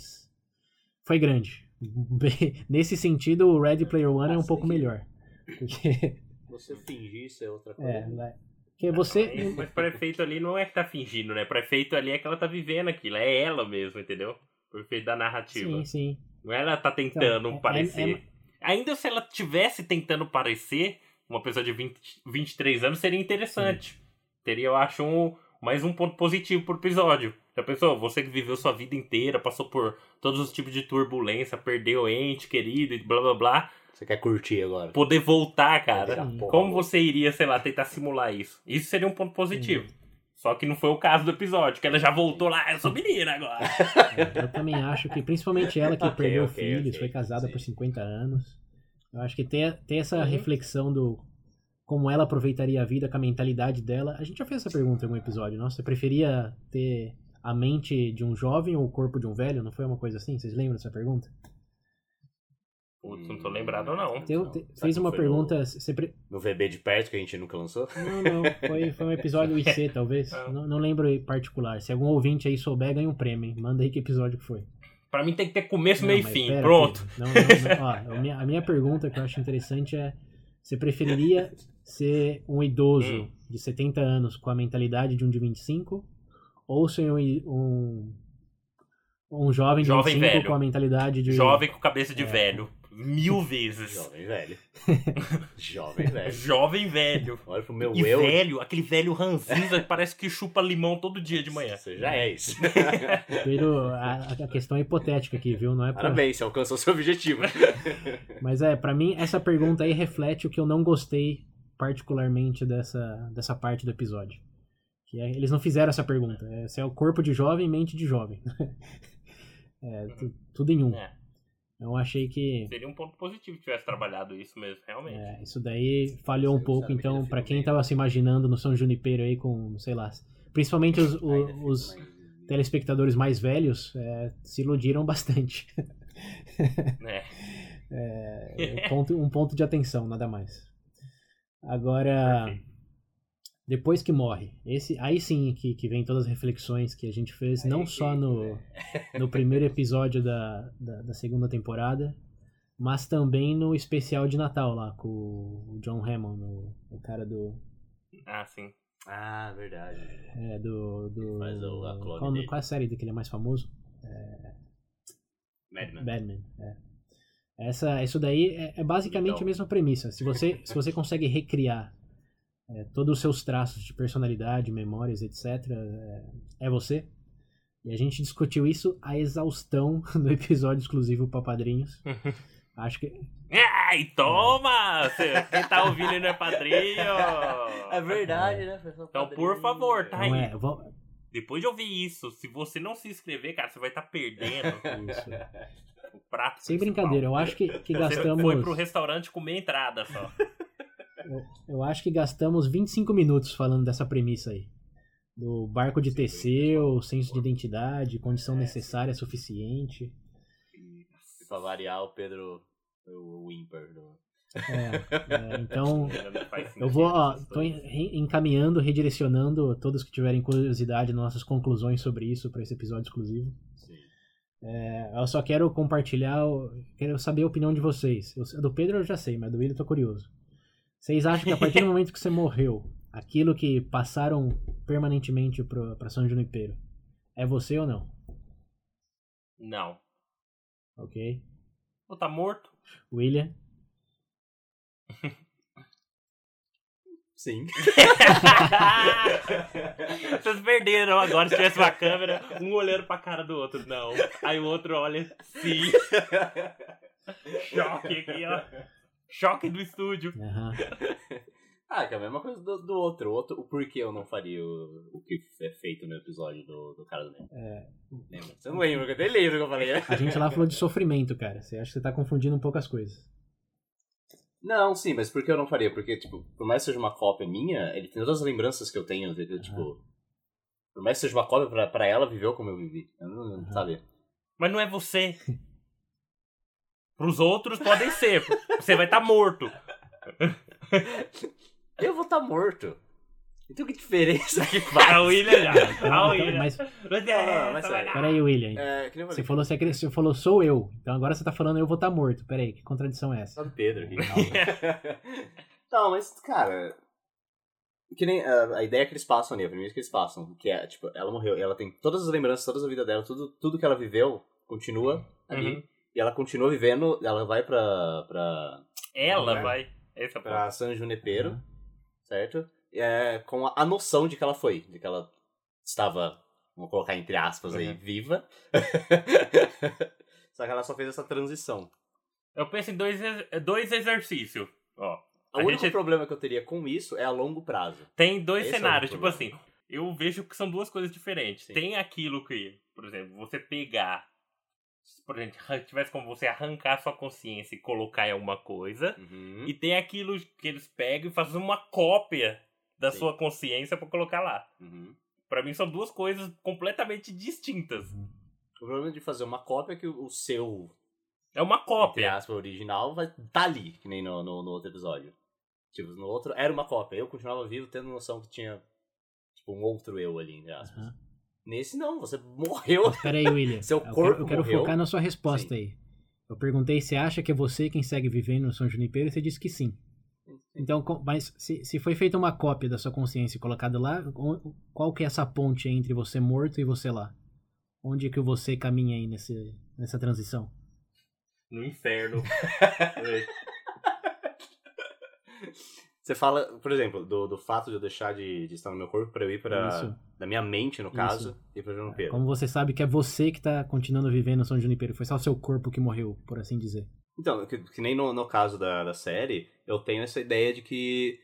foi grande. Nesse sentido, o Ready Player One é um pouco melhor. Porque, Você fingir isso é outra coisa. é, vai- porque você. Mas- prefeito ali não é que tá fingindo, né? Prefeito ali é que ela tá vivendo aquilo. É ela mesmo, entendeu? Prefeito da narrativa. Sim, sim. Não é ela tá tentando Então, é- parecer. é- Ainda se ela tivesse tentando parecer uma pessoa de 20, 23 anos, seria interessante. Teria, eu acho, um, mais um ponto positivo pro episódio. Já pensou? Você que viveu sua vida inteira, passou por todos os tipos de turbulência, perdeu ente querido e blá blá blá. Você quer curtir agora? Poder voltar, cara. Porra, Como você iria, sei lá, tentar simular isso? Isso seria um ponto positivo. Só que não foi o caso do episódio, que ela já voltou lá, eu sou menina agora. Eu também acho que, principalmente ela que Ok, perdeu ok, filhos, ok, foi casada sim. por 50 anos. Eu acho que ter, ter essa Uhum. reflexão do como ela aproveitaria a vida com a mentalidade dela. A gente já fez essa pergunta em algum episódio. Nossa, você preferia ter a mente de um jovem ou o corpo de um velho? Não foi uma coisa assim? Vocês lembram dessa pergunta? Putz, não tô lembrado, não. Teu- te- fez que uma pergunta. Você pre- No VB de perto que a gente nunca lançou? Não, não. Foi, foi um episódio IC, talvez. Ah. Não, não lembro em particular. Se algum ouvinte aí souber, ganha um prêmio. hein? Manda aí que episódio que foi. Pra mim tem que ter começo, Não, meio e fim. pera, Pronto. Não, não. Ó, a, minha, a minha pergunta que eu acho interessante é: você preferiria ser um idoso Hum. de 70 anos com a mentalidade de um de 25 ou ser um, um, um jovem de Jovem 25 velho. com a mentalidade de. Jovem com cabeça de É. velho. Mil vezes. Jovem velho. Jovem velho. Jovem velho. Olha pro meu E eu. velho, aquele velho ranzinza que parece que chupa limão todo dia de manhã. Você já é isso. Pedro, a, a questão é hipotética aqui, viu? Não é pra... Parabéns, você alcançou seu objetivo. Mas é, pra mim, essa pergunta aí reflete o que eu não gostei particularmente dessa, dessa parte do episódio. Que é, eles não fizeram essa pergunta. É, se é o corpo de jovem, mente de jovem. É, tu- tudo em um. É. Eu achei que Seria um ponto positivo se tivesse trabalhado isso mesmo, realmente. é, isso daí falhou um pouco. Então, ficou quem tava se imaginando no São Junipero aí com, sei lá, principalmente os, o- os telespectadores mais velhos, é, se iludiram bastante. É. É, um ponto, um ponto de atenção, nada mais. Agora, Perfeito. Depois que morre, esse aí sim que, que vem todas as reflexões que a gente fez, Aí não que- só no, no primeiro episódio da, da, da segunda temporada, mas também no especial de Natal lá com o John Hammond, o, o cara do. Ah, sim. Ah, verdade. É, do. do Faz o- a clone qual, dele. qual é a série que ele é mais famoso? Madman. Batman, é. Essa, isso daí é, é basicamente Então. a mesma premissa. Se você, se você consegue recriar é, todos os seus traços de personalidade, memórias, etc., é, é você. E a gente discutiu isso a exaustão no episódio exclusivo para padrinhos. Acho que. Ai, toma! Cê- Quem tá ouvindo aí não é padrinho! É verdade, né? Então, por favor, tá Não aí. é, vou- Depois de ouvir isso, se você não se inscrever, cara, você vai estar perdendo isso. o prato Sem principal. brincadeira, eu acho que, que Você gastamos. foi pro restaurante comer entrada só. Eu, acho que gastamos 25 minutos falando dessa premissa aí. Do barco de Teseu, senso de identidade, condição necessária suficiente. E pra variar, o Pedro. O ímpar. Do... É, é, então, eu vou, ó, encaminhando, redirecionando todos que tiverem curiosidade nas nossas conclusões sobre isso para esse episódio exclusivo. É, eu só quero compartilhar, quero saber a opinião de vocês. Eu- do Pedro eu já sei, mas do William eu tô curioso. Vocês acham que a partir do momento que você morreu, aquilo que passaram permanentemente pro, pra São Junipero, é você ou não? Não. Ok? Pô, tá morto? William? Sim. Vocês perderam agora. Se tivesse uma câmera, um olhando pra cara do outro. Não. Aí o outro olha, sim. Choque aqui, ó. Choque do estúdio. Aham. Ah, que é a mesma coisa do, do outro. O outro. O porquê eu não faria o, o que é feito no episódio do, do cara do Nemo. É, Lembra? Você não lembra? Eu até lembro que eu falei. né? a gente lá falou de sofrimento, cara. Você acha que você tá confundindo um pouco as coisas. Não, sim, mas por que eu não faria? Porque, tipo, por mais que seja uma cópia minha, ele tem todas as lembranças que eu tenho, entendeu? Tipo, por mais que seja uma cópia pra, pra ela, viveu como eu vivi. Eu não, Aham. sabe? Mas não é você. Pros outros podem ser. Você vai estar tá morto. Eu vou estar morto. Então que diferença que faz? Ah, o William já. Ah, o William. mas Mas Não, não, mas sério. peraí, William. É, Você falou, você, você falou sou eu. Então agora você tá falando eu vou estar morto. Peraí, que contradição é essa? Só do Pedro aqui. Não, mas, cara. Que nem a, a ideia que eles passam ali, a premissa que eles passam, que é, tipo, ela morreu, e ela tem todas as lembranças, toda a vida dela, tudo, tudo que ela viveu continua ali. Uhum. E ela continua vivendo, ela vai pra, pra, Ela Não, vai. Esse é pra San Junipero, Uhum. certo? É, com a, a noção de que ela foi, de que ela estava, vamos colocar entre aspas aí, Uhum. viva. Só que ela só fez essa transição. Eu penso em dois, dois exercícios. Ó, O único gente- problema que eu teria com isso é a longo prazo. tem dois Esse é cenários. tipo problema. assim, eu vejo que são duas coisas diferentes. Sim. Tem aquilo que, por exemplo, você pegar por exemplo, tivesse como você arrancar sua consciência e colocar em alguma coisa. Uhum. E tem aquilo que eles pegam e fazem uma cópia da Sim. sua consciência pra colocar lá. Uhum. Pra mim são duas coisas completamente distintas. O problema de fazer uma cópia é que o seu, É uma entre cópia. aspas, original vai tá ali, que nem no, no, no outro episódio. Tipo, no outro era uma cópia. Eu continuava vivo tendo noção que tinha, tipo, um outro eu ali, entre aspas. Aham. Nesse não, você morreu. Mas peraí, William. Seu eu corpo quero, eu quero morreu? focar na sua resposta aí. Eu perguntei se acha que é você quem segue vivendo no São Junipero e você disse que sim. Então, mas se, se foi feita uma cópia da sua consciência e colocada lá, qual que é essa ponte entre você morto e você lá? Onde que você caminha aí nesse, nessa transição? No inferno. Você fala, por exemplo, do, do fato de eu deixar de, de estar no meu corpo pra eu ir pra. Da minha mente, no Isso. caso, ir pra Junipero. Como você sabe que é você que tá continuando vivendo São Junipero? Foi só o seu corpo que morreu, por assim dizer. Então, que, que nem no, no caso da, da série, eu tenho essa ideia de que.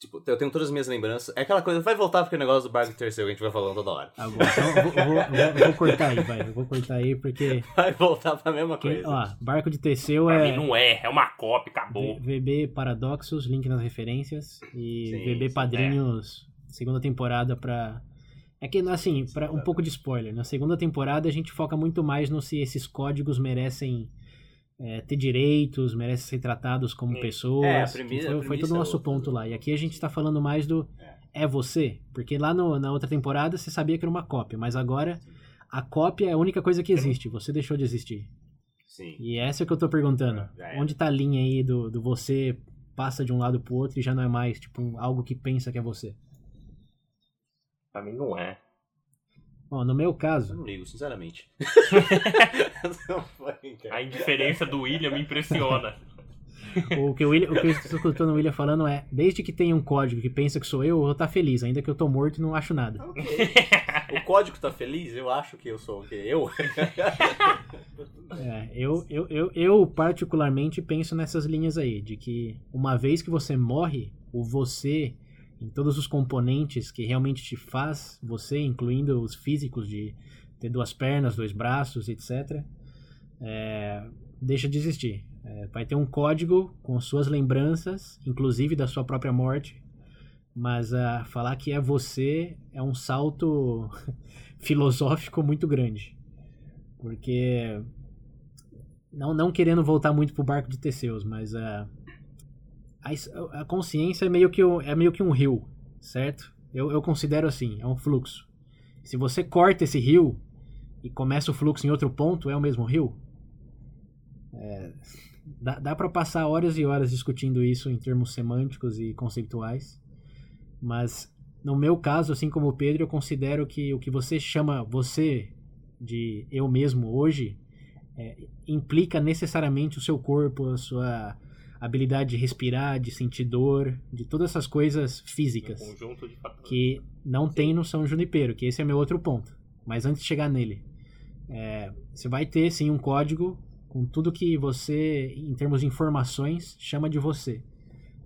Tipo, eu tenho todas as minhas lembranças. É aquela coisa, vai voltar porque o negócio do barco terceiro que a gente vai falando toda hora. Agora, então, vou, vou- vou- cortar aí, vai. Eu vou cortar aí porque. Vai voltar pra mesma que- coisa. ó, Barco de Teseu Pra é. não é, é uma cópia, acabou. V- VB Paradoxos, link nas referências. E Sim, VB sim, Padrinhos, segunda temporada pra. É que, assim, pra um pouco de spoiler. Na segunda temporada a gente foca muito mais no se esses códigos merecem é, ter direitos, merecem ser tratados como Sim. pessoas. É, a premissa- foi, foi todo o é nosso ponto lá. E aqui a gente tá falando mais do é você. Porque lá no- na outra temporada você sabia que era uma cópia, mas agora a cópia é a única coisa que existe. Você deixou de existir. Sim. E essa é o que eu tô perguntando. Onde tá a linha aí do, do você passa de um lado pro outro e já não é mais, tipo, um- algo que pensa que é você? Pra mim não é. Bom, no meu Eu caso, não ligo, sinceramente. A indiferença do William me impressiona. o que, o William, o que eu estou escutando o William falando é, desde que tenha um código que pensa que sou eu, eu vou estar feliz, ainda que eu tô morto e não acho nada. Ok. o código tá feliz? Eu acho que eu sou o quê? Eu? É, eu, eu, eu, eu particularmente penso nessas linhas aí, de que uma vez que você morre, o você, em todos os componentes que realmente te faz você, incluindo os físicos de ter duas pernas, dois braços, etc., é, deixa de existir. É, vai ter um código com suas lembranças, inclusive da sua própria morte, mas ah, falar que é você é um salto filosófico muito grande. Porque não, não querendo voltar muito pro barco de Teseus, mas a, a, a consciência é meio que, um- é meio que um rio, certo? Eu, eu considero assim, é um fluxo. Se você corta esse rio e começa o fluxo em outro ponto, é o mesmo rio? É, dá dá para passar horas e horas discutindo isso em termos semânticos e conceituais, mas no meu caso, assim como o Pedro, eu considero que o que você chama você de eu mesmo hoje é, implica necessariamente o seu corpo, a sua habilidade de respirar, de sentir dor, de todas essas coisas Um físicas fatores. que não tem no São Junipero, que esse é meu outro ponto. Mas antes de chegar nele, é, você vai ter sim um código com tudo que você, em termos de informações, chama de você.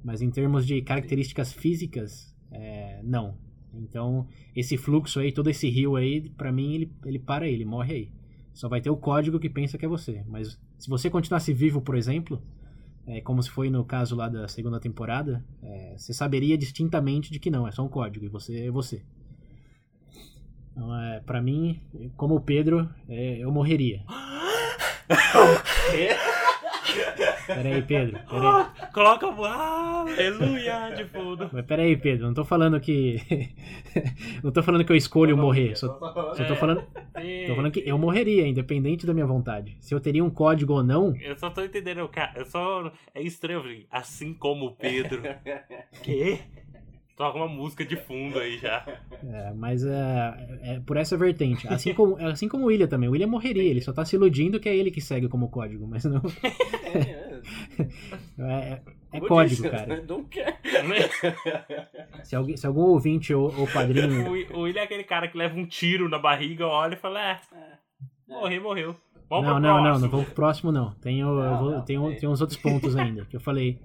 Mas em termos de características físicas, é, não. Então, esse fluxo aí, todo esse rio aí, pra mim, ele, ele para aí, ele morre aí. Só vai ter o código que pensa que é você. Mas se você continuasse vivo, por exemplo, é, como se foi no caso lá da segunda temporada, é, você saberia distintamente de que não, é só um código e você é você. Então, é, pra mim, como o Pedro, é, eu morreria. Peraí, Pedro. Peraí. Coloca o ah, aleluia de fundo. Mas peraí, Pedro. Não tô falando que. não tô falando que eu escolho morrer. Só, só tô, É. falando, tô falando que eu morreria, independente da minha vontade. Se eu teria um código ou não, Eu só tô entendendo, cara. Eu só. É estranho, eu falei, assim como o Pedro. Quê? Toca uma música de fundo aí já. É, mas é, é por essa vertente. Assim como, assim como o William também. O William morreria, ele só tá se iludindo que é ele que segue como código, mas não. É, é código, cara. Não quer. Se, alguém, se algum ouvinte ou, ou padrinho. O, o William é aquele cara que leva um tiro na barriga, olha e fala, é, morreu, morreu. Vamos Não, não, não, próximo. não vamos pro próximo, não. Tem, o- eu Não, vou- não, tem, o- tem. tem uns outros pontos ainda que eu falei.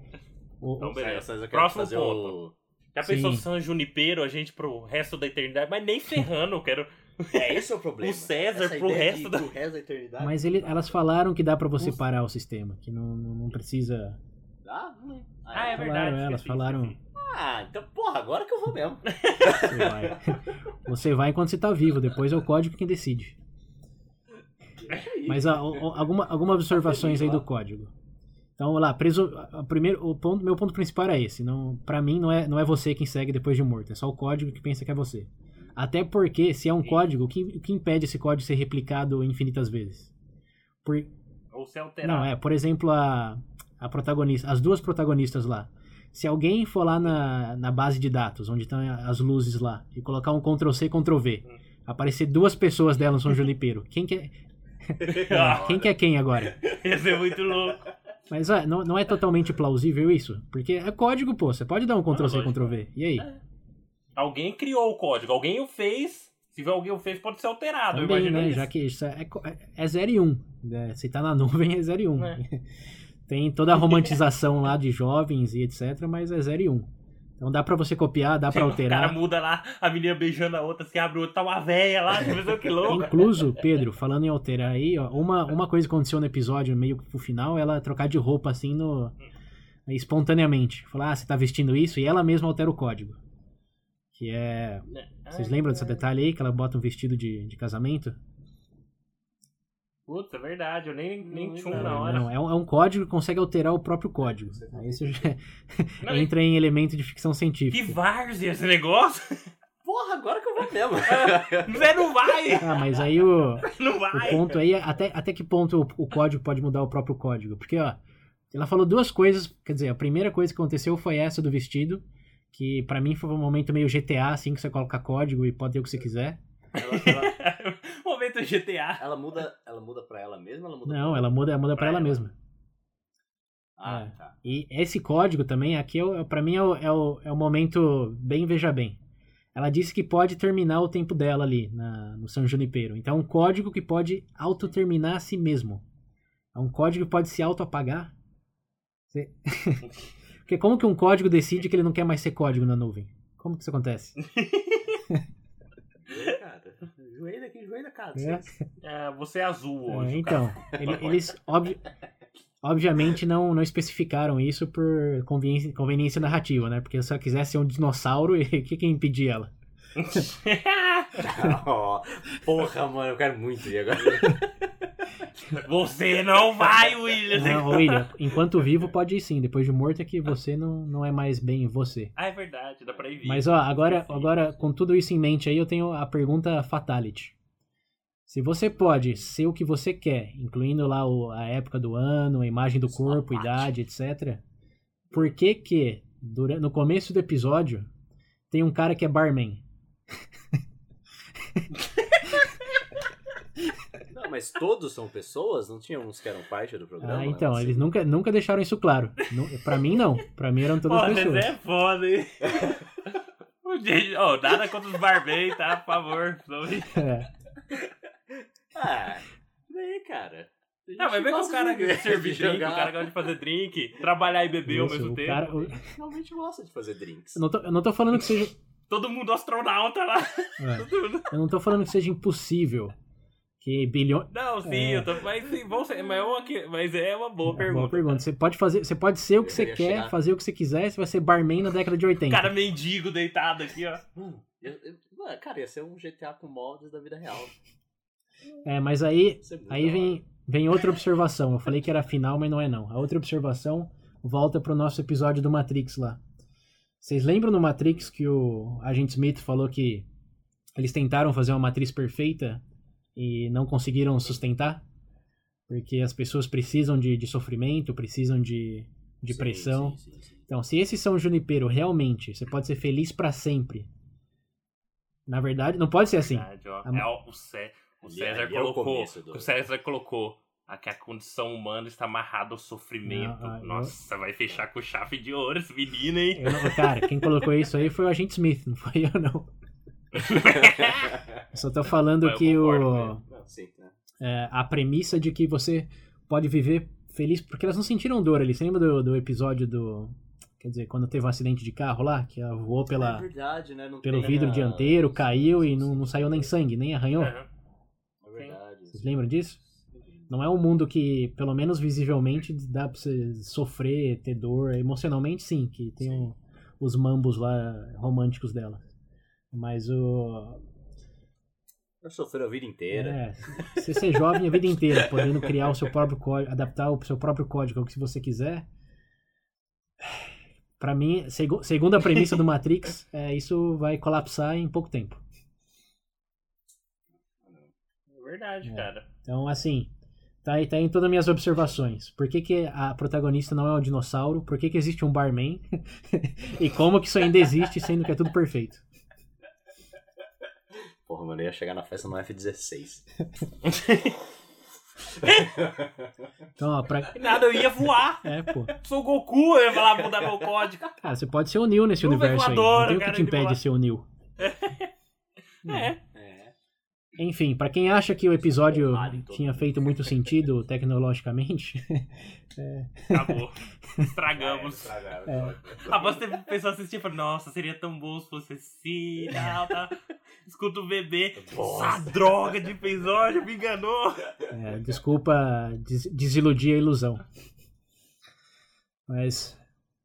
O- Então, beleza. eu quero Próximo fazer ponto. Já pensou Sim. San Junipero, a gente pro resto da eternidade? Mas nem ferrando, eu quero. É, esse é o problema. O César Essa pro resto de- da- pro resto da eternidade. Mas ele, elas falaram que dá pra você Os- parar o sistema, que não, não, precisa. Ah, não lembro. Ah, é Falaram, verdade. elas esqueci, falaram. esqueci. Ah, então, porra, agora que eu vou mesmo. Você vai. Você vai enquanto você tá vivo, depois é o código quem decide. Mas alguma, algumas observações aí do código. Então, lá, preso, a- primeiro, o ponto, meu ponto principal era esse. Não, pra mim, não é, não é você quem segue depois de morto. É só o código que pensa que é você. Até porque, se é um Sim. código, o que, o que impede esse código de ser replicado infinitas vezes? Por, Ou se alterar. não, é, por exemplo, a, a protagonista, as duas protagonistas lá. Se alguém for lá na, na base de dados, onde estão as luzes lá, e colocar um Ctrl-C, Ctrl-V, aparecer duas pessoas dela no São Junipero, quem que é, Ah, quem que é quem agora? Ia ser muito louco. Mas ó, não, não é totalmente plausível isso? Porque é código, pô, você pode dar um Ctrl-C. Ctrl-V. E aí? Alguém criou o código, alguém o fez. Se alguém o fez, pode ser alterado. Também, né? isso. Já que isso é, é 0 e 1. Um, né? Se tá na nuvem é 0 e 1. Um. É. Tem toda a romantização lá de jovens e etc, mas é 0 e 1. Um. Então dá pra você copiar, dá pra O alterar. cara muda lá, a menina beijando a outra, se abre o outro, tá uma véia lá, você pensou que louco. Incluso, Pedro, falando em alterar aí, ó, uma, uma coisa que aconteceu no episódio, meio pro final, ela trocar de roupa assim no. espontaneamente. Falar, ah, você tá vestindo isso, e ela mesma altera o código. Que é. Vocês lembram desse detalhe aí? Que ela bota um vestido de, de casamento? Putz, é verdade, eu nem, nem tchum lembro. na hora. Não, é um, é um código que consegue alterar o próprio código. Aí isso já Não, entra em elemento de ficção Que científica. várzea esse negócio? Porra, agora que eu vou mesmo. Você não vai! Ah, mas aí o, Não o vai! ponto aí é até, até que ponto o, o código pode mudar o próprio código. Porque, ó, ela falou duas coisas. Quer dizer, a primeira coisa que aconteceu foi essa do vestido. Que pra mim foi um momento meio GTA, assim, que você coloca código e pode ter o que você quiser. Ela, ela- Momento GTA. ela muda, ela muda pra ela mesma ela muda Não, pra ela muda, muda pra Pra ela ela. mesma. Ah, É. tá. E esse código também, aqui, é, o- pra mim, é o, é, o, é o momento bem veja bem. Ela disse que pode terminar o tempo dela ali na, no São Junipero. Então é um código que pode autoterminar a si mesmo. É um código que pode se autoapagar. Você- Porque como que um código decide que ele não quer mais ser código na nuvem? Como que isso acontece? Joelho, cara. Joelho aqui, joelho, cara. É. É, você é azul É, hoje. então, ele- eles obvi- obviamente não, não especificaram isso por conveniência, conveniência narrativa, né? Porque se ela quisesse ser um dinossauro, o que, que ia impedir ela? Ó, porra, mano, eu quero muito ir agora. Você não vai, William! Não, William, enquanto vivo pode ir sim, depois de morto é que você não, não é mais bem você. Ah, é verdade, dá pra ir vir. Mas ó, agora, agora com tudo isso em mente aí, eu tenho a pergunta fatality. Se você pode ser o que você quer, incluindo lá o- a época do ano, a imagem do corpo, parte. idade, etc. Por que que dura- no começo do episódio tem um cara que é barman? Não, mas todos são pessoas? Não tinha uns que eram parte do programa? Ah, então, Assim, eles nunca, nunca deixaram isso claro. Pra mim não, pra mim eram todas Pô, pessoas. você é foda, hein? Oh, nada contra os barbei, tá? Por favor. Não, É. Ah, vem, cara. Não, mas vê que o cara de- gosta de servir de drink, o cara gosta de fazer drink, trabalhar e beber ao Isso, mesmo o tempo. cara- o- Realmente gosta de fazer drinks. eu, não tô, eu não tô falando que seja. Todo mundo astronauta lá. é, eu não tô falando que seja impossível. Que bilhões. Não, sim, É. eu tô. Mas, sim, ser, mas, é uma, mas é uma boa Boa pergunta. pergunta. Você pode fazer, você pode ser o que Eu você quer, chegar. fazer o que você quiser, você vai ser barman na década de 80. Cara mendigo deitado aqui, ó. Mano, eu- eu- cara, ia ser um GTA com mods da vida real. É, mas aí, aí vem, vem outra observação. Eu falei que era final, mas não é não. A outra observação volta pro nosso episódio do Matrix lá. Vocês lembram no Matrix que o agente Smith falou que eles tentaram fazer uma matriz perfeita e não conseguiram sustentar? Porque as pessoas precisam de, de sofrimento, precisam de, de Sim, pressão. sim, sim, sim. Então, se esse São Junipero realmente você pode ser feliz pra sempre. Na verdade, não pode ser assim. Verdade. A- É, o, Cé- o César ali é o colocou. do- O César colocou. A que a condição humana está amarrada ao sofrimento. Não, ah, eu- Nossa, vai fechar com chave de ouro esse menino, hein? Eu não- cara, quem colocou isso aí foi o agente Smith, não foi eu não. Eu só tô falando eu que concordo o, Não, sim, né? é, a premissa de que você pode viver feliz, porque elas não sentiram dor ali. Você lembra do, do episódio do. Quer dizer, quando teve um acidente de carro lá, que ela voou É pela, verdade, né? Não pelo tem vidro a- dianteiro, caiu e não, não saiu nem sangue, nem arranhou. É verdade. Vocês lembram disso? Não é um mundo que, pelo menos visivelmente, dá pra você sofrer, ter dor. Emocionalmente, sim, que tem Sim. o- os mambos lá românticos dela. Mas o. Eu sofri a vida inteira. É, você ser jovem a vida inteira, podendo criar o seu próprio código, adaptar o seu próprio código ao que você quiser. Pra mim, segu- segundo a premissa do Matrix, é, isso vai colapsar em pouco tempo. É verdade, É. cara. Então, assim, tá aí, tá aí em todas as minhas observações. Por que, que a protagonista não é um dinossauro? Por que, que existe um barman? e como que isso ainda existe, sendo que é tudo perfeito? Porra, mano, eu ia chegar na festa no F-16. Então, ó, pra... Nada, eu ia voar. É, pô. Sou o Goku, eu ia falar, mudar meu código. Cara, você pode ser o Neo nesse Nuvem universo aí. Não tem o que te impede de ser o Neo. É. É. Enfim, pra quem acha que o episódio em todo tinha feito muito sentido tecnologicamente, Acabou. Estragamos. É. A voz teve pessoa assistir e falou, nossa, seria tão bom se fosse assim, tal, tá. Escuta o bebê. Nossa. Essa droga de episódio me enganou. é, desculpa des- desiludir a ilusão. Mas,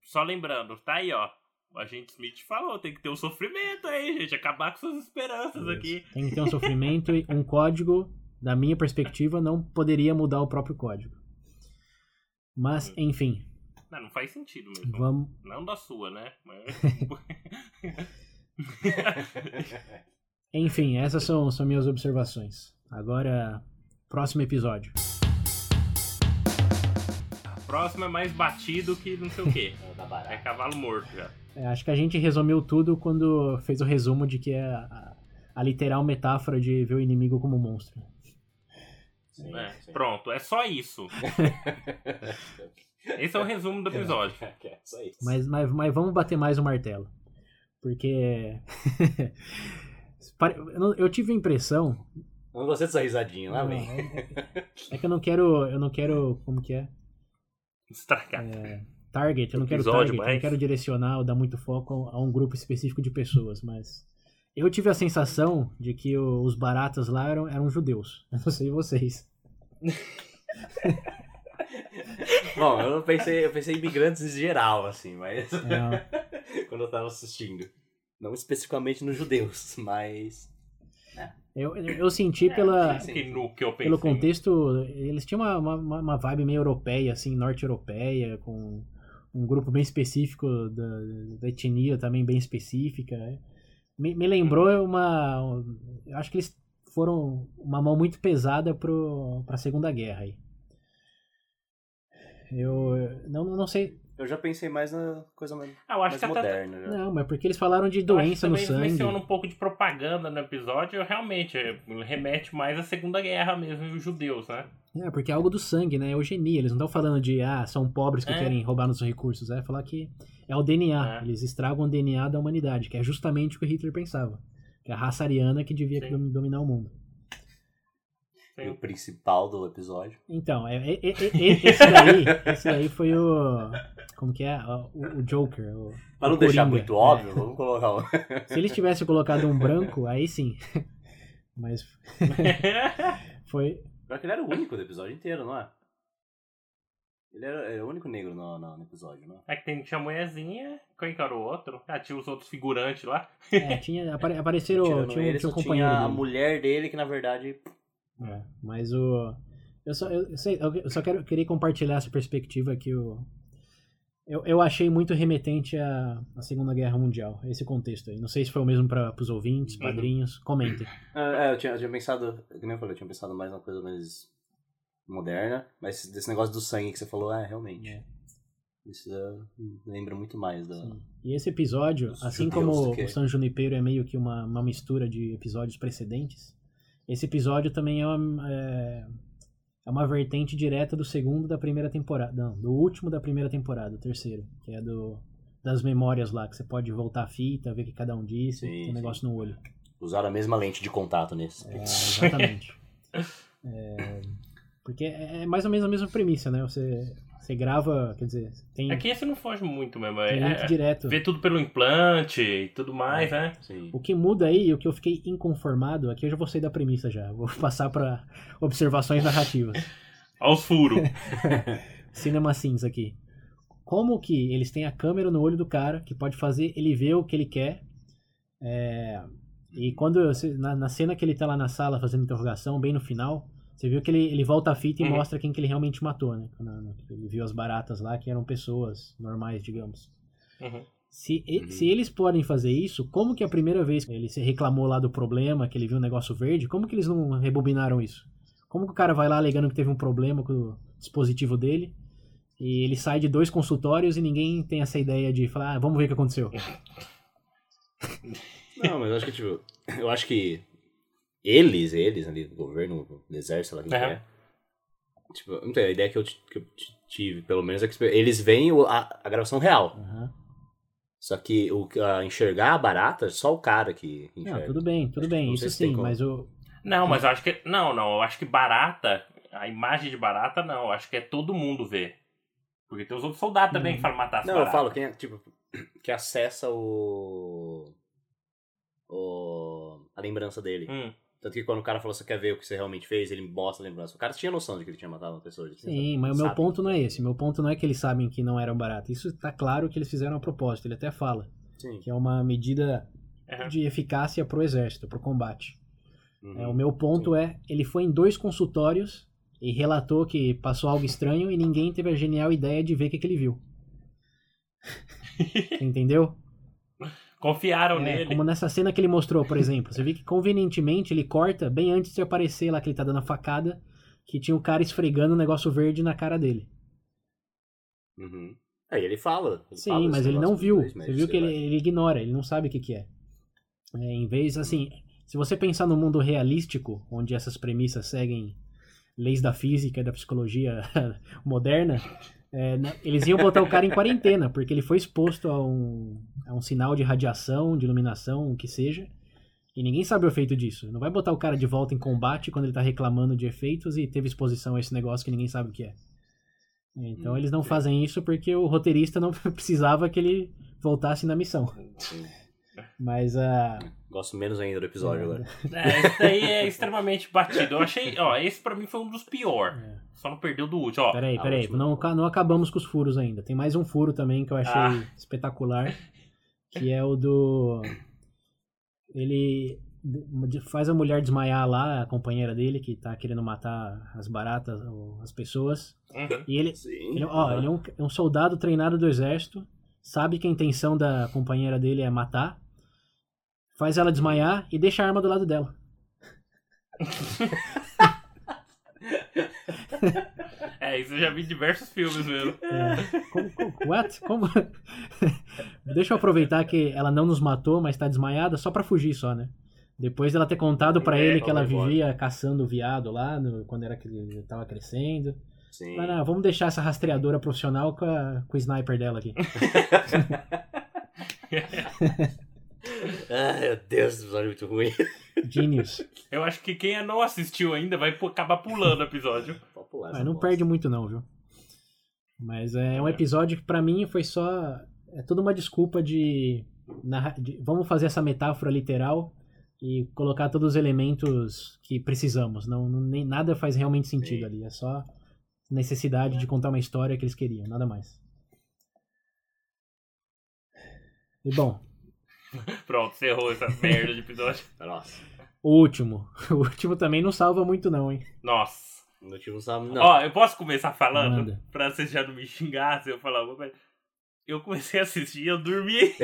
Só lembrando, tá aí, ó. O agente Smith falou, tem que ter um sofrimento aí, gente. Acabar com suas esperanças aqui. tem que ter um sofrimento e um código, da minha perspectiva, não poderia mudar o próprio código. Mas, enfim, Não, não faz sentido mesmo. vamos. Não da sua, né? Mas... Enfim, essas são, são minhas observações. Agora, próximo episódio. Próximo é mais batido que não sei o quê. É barato. cavalo morto já. É, acho que a gente resumiu tudo quando fez o resumo de que é a, a literal metáfora de ver o inimigo como monstro. Sim, É, sim. Pronto, é só isso. Esse é o resumo do episódio. É só isso. Mas, mas, mas vamos bater mais o martelo. Porque. Eu tive a impressão. Não gostei dessa risadinha, lá Não, vem. É que eu não quero. Eu não quero. Como que é? Estragar. Target, eu não quero target, eu não quero direcionar ou dar muito foco a um grupo específico de pessoas, mas. Eu tive a sensação de que os baratas lá eram, eram judeus. Eu não sei vocês. Bom, eu pensei, eu pensei em imigrantes em geral, assim, mas. É, quando eu tava assistindo. Não especificamente nos judeus, mas. Eu, eu senti pela. sim. Que no que eu pensei. pelo contexto, eles tinham uma, uma, uma vibe meio europeia, assim, norte-europeia, com um grupo bem específico da, da etnia também bem específica. né? Me, me lembrou uma. Eu acho que eles foram uma mão muito pesada pro, pra Segunda Guerra aí. Eu não, não sei. Eu já pensei mais na coisa mais, Ah, eu acho mais que até moderna. Já. Não, mas porque eles falaram de doença no sangue. menciona um pouco de propaganda no episódio, realmente é, remete mais à Segunda Guerra mesmo e os judeus, né? É, porque é algo do sangue, né? É eugenia. Eles não estão falando de, ah, são pobres que É. querem roubar nossos recursos. É falar que é o DNA. É. Eles estragam o DNA da humanidade, que é justamente o que Hitler pensava. Que é a raça ariana que devia Sim. dom- dominar o mundo. E o principal do episódio. Então, é, é- é- é- esse, daí, esse daí foi o. Como que é? O, o Joker. O, Pra o não deixar muito óbvio, vamos colocar um. É. Se eles tivessem colocado um branco, aí sim. Mas foi. Pior que ele era o único do episódio inteiro, não é? Ele era, era o único negro no, no, no episódio, não é? É que tem, tinha a mulherzinha, quem que era o outro? Ah, tinha os outros figurantes lá. É, tinha, apare- apareceram. Tinha, um- ele, tinha um companheiro. tinha a dele. mulher dele, que na verdade. É, mas o. Eu só, eu, sei, eu só quero, queria compartilhar essa perspectiva que o. Eu, eu achei muito remetente à, à Segunda Guerra Mundial, esse contexto aí. Não sei se foi o mesmo para os ouvintes, Uhum. padrinhos. Comentem. Ah, é, eu tinha, eu tinha pensado, como eu falei, eu tinha pensado mais numa coisa mais moderna, mas desse negócio do sangue que você falou, é, realmente. É. Isso é, lembra muito mais da. Sim. E esse episódio, Os assim como que- o San Junipero é meio que uma, uma mistura de episódios precedentes, esse episódio também é uma, é, é uma vertente direta do segundo da primeira temporada. Não, do último da primeira temporada, o terceiro, que é do das memórias lá, que você pode voltar a fita, ver o que cada um disse, Sim, tem um sim. negócio no olho. Usaram a mesma lente de contato nesse. É, exatamente. É, porque é é mais ou menos a mesma premissa, né? Você, Você grava, quer dizer, tem, É que esse não foge muito mesmo. É, tem link é, direto. vê tudo pelo implante e tudo mais, né? Sim. O que muda aí, o que eu fiquei inconformado, aqui eu já vou sair da premissa já, vou passar para observações narrativas. Olha os furos. Cinema Sins aqui. Como que eles têm a câmera no olho do cara, que pode fazer ele ver o que ele quer. é, e quando, você- na, na cena que ele tá lá na sala fazendo interrogação, bem no final, você viu que ele, ele volta a fita e Uhum. mostra quem que ele realmente matou, né? Ele viu as baratas lá, que eram pessoas normais, digamos. Uhum. Se, Uhum. se eles podem fazer isso, como que a primeira vez que ele se reclamou lá do problema, que ele viu um negócio verde, como que eles não rebobinaram isso? Como que o cara vai lá alegando que teve um problema com o dispositivo dele e ele sai de dois consultórios e ninguém tem essa ideia de falar, ah, vamos ver o que aconteceu. Não, mas eu acho que, tipo, eu acho que eles, eles ali, do governo, do exército, sei lá quem que é. Tipo, não sei, a ideia que eu, que eu ti- tive, pelo menos, é que eles veem o- a, a gravação real. Aham. Só que o, a enxergar a barata, só o cara que que Não, enxerga. tudo bem, tudo bem, Não isso sim, como. mas o... Não, mas eu acho que. Não, não. Eu acho que barata. A imagem de barata, não. Eu acho que é todo mundo ver. Porque tem os outros soldados também Hum. que falam matar as Não, eu baratas. falo, quem é, tipo, que acessa o. o a lembrança dele. Hum. Tanto que quando o cara falou, você quer ver o que você realmente fez, ele mostra a lembrança. O cara tinha noção de que ele tinha matado uma pessoa. Sim, mas o meu sabe. ponto não é esse. Meu ponto não é que eles sabem que não eram barato. Isso tá claro que eles fizeram a propósito. Ele até fala Sim. que é uma medida Aham. de eficácia pro exército, pro combate. Uhum. É, o meu ponto é, ele foi em dois consultórios e relatou que passou algo estranho e ninguém teve a genial ideia de ver o que, que ele viu. Entendeu? Confiaram É, nele. como nessa cena que ele mostrou, por exemplo. Você vê que convenientemente ele corta bem antes de aparecer lá que ele tá dando a facada, que tinha o cara esfregando um negócio verde na cara dele. Uhum. Aí ele fala. ele Sim, fala mas ele não viu. dois Você viu que ele, ele ignora, ele não sabe o que, que é. É, Em vez, assim, se você pensar no mundo realístico, onde essas premissas seguem leis da física e da psicologia moderna, é, eles iam botar o cara em quarentena, porque ele foi exposto a um, a um sinal de radiação, de iluminação, o que seja, e ninguém sabe o efeito disso. Não vai botar o cara de volta em combate quando ele tá reclamando de efeitos e teve exposição a esse negócio que ninguém sabe o que é. Então Hum, eles não sim. fazem isso porque o roteirista não precisava que ele voltasse na missão. Sim. Mas a. Gosto menos ainda do episódio agora. É, esse daí é extremamente batido. Eu achei, ó, esse pra mim foi um dos piores. É. Só não perdeu do último, ó. Peraí, a peraí, última. não, não acabamos com os furos ainda. Tem mais um furo também que eu achei Ah. espetacular. Que é o do. Ele faz a mulher desmaiar lá, a companheira dele, que tá querendo matar as baratas, ou as pessoas. Uhum. E ele, Sim. Ele, ó, ele é um, é um soldado treinado do exército, sabe que a intenção da companheira dele é matar, faz ela desmaiar e deixa a arma do lado dela. É, isso eu já vi em diversos filmes mesmo. É, como, como- what? Como? deixa eu aproveitar que ela não nos matou, mas tá desmaiada só pra fugir só, né? Depois dela ter contado pra É, ele que ela vai embora. vivia caçando viado lá, no- quando era que ele tava crescendo. Sim. Mas não, vamos deixar essa rastreadora profissional com, a- com o sniper dela aqui. Ai, meu Deus, esse episódio é muito ruim. Genius. Eu acho que quem não assistiu ainda vai acabar pulando o episódio. Pode pular Mas essa não bosta. perde muito não, viu? Mas é um episódio que pra mim foi só é toda uma desculpa de, de- vamos fazer essa metáfora literal e colocar todos os elementos que precisamos. Não, não- nem nada faz realmente sentido Sim. ali, é só necessidade de contar uma história que eles queriam, nada mais. E bom, Pronto, cerrou essa merda de episódio. Nossa. o último, o último também não salva muito não, hein? Nossa. O motivo sabe. Não. Ó, eu posso começar falando? Manda. Pra vocês já não me xingassem, eu falar alguma coisa. Eu comecei a assistir e eu dormi.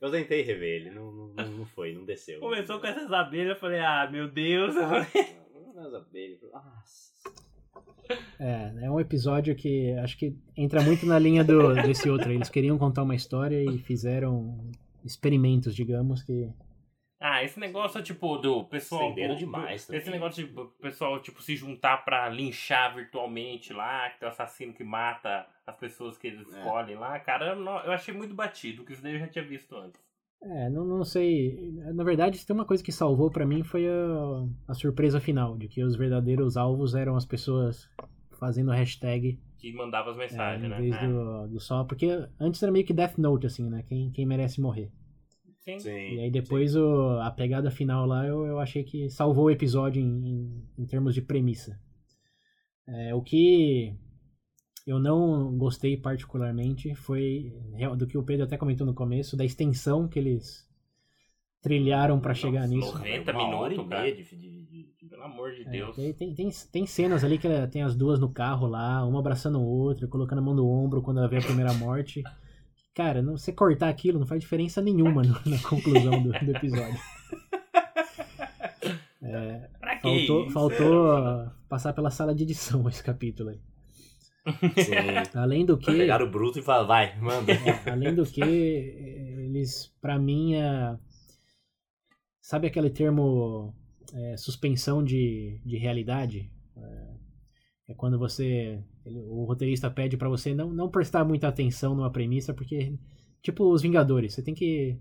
eu tentei rever ele, não, não, não- não foi, não desceu. Começou com essas abelhas, eu falei, ah, meu Deus. Eu falei, As abelhas. Nossa. É, é um episódio que acho que entra muito na linha do, desse outro. Eles queriam contar uma história e fizeram experimentos, digamos, que. Ah, esse negócio, tipo, do pessoal. Estenderam demais do- Esse negócio de o pessoal, tipo, se juntar pra linchar virtualmente lá, que tem o assassino que mata as pessoas que eles É. escolhem lá, cara, eu, não- eu achei muito batido, que isso daí eu já tinha visto antes. É, não, não sei. Na verdade, se tem uma coisa que salvou pra mim foi a, a surpresa final, de que os verdadeiros alvos eram as pessoas fazendo hashtag Que mandava as é, mensagens, em né? vez É. do, do só. Porque antes era meio que Death Note, assim, né? Quem, quem merece morrer. Sim. Sim. E aí depois o, a pegada final lá eu, eu achei que salvou o episódio em, em, em termos de premissa. É, o que eu não gostei particularmente foi real- do que o Pedro até comentou no começo, da extensão que eles trilharam pra chegar Nossa, nisso. 90 Uma hora minutos, e cara. de, de, de- de- Pelo amor de É, Deus. tem, tem, tem cenas ali que ela- tem as duas no carro lá, uma abraçando a outra, colocando a mão no ombro quando ela vê a primeira morte. Cara, não, você cortar aquilo não faz diferença nenhuma no- na conclusão do, do episódio. Pra que Faltou, faltou ah, passar pela sala de edição esse capítulo aí. Além do que, Pegaram o bruto e falaram, vai, manda. além do que, eles, pra mim, é, sabe aquele termo é, suspensão de, de realidade? É, é quando você, ele- o roteirista pede pra você não, não prestar muita atenção numa premissa, porque, tipo os Vingadores, você tem que,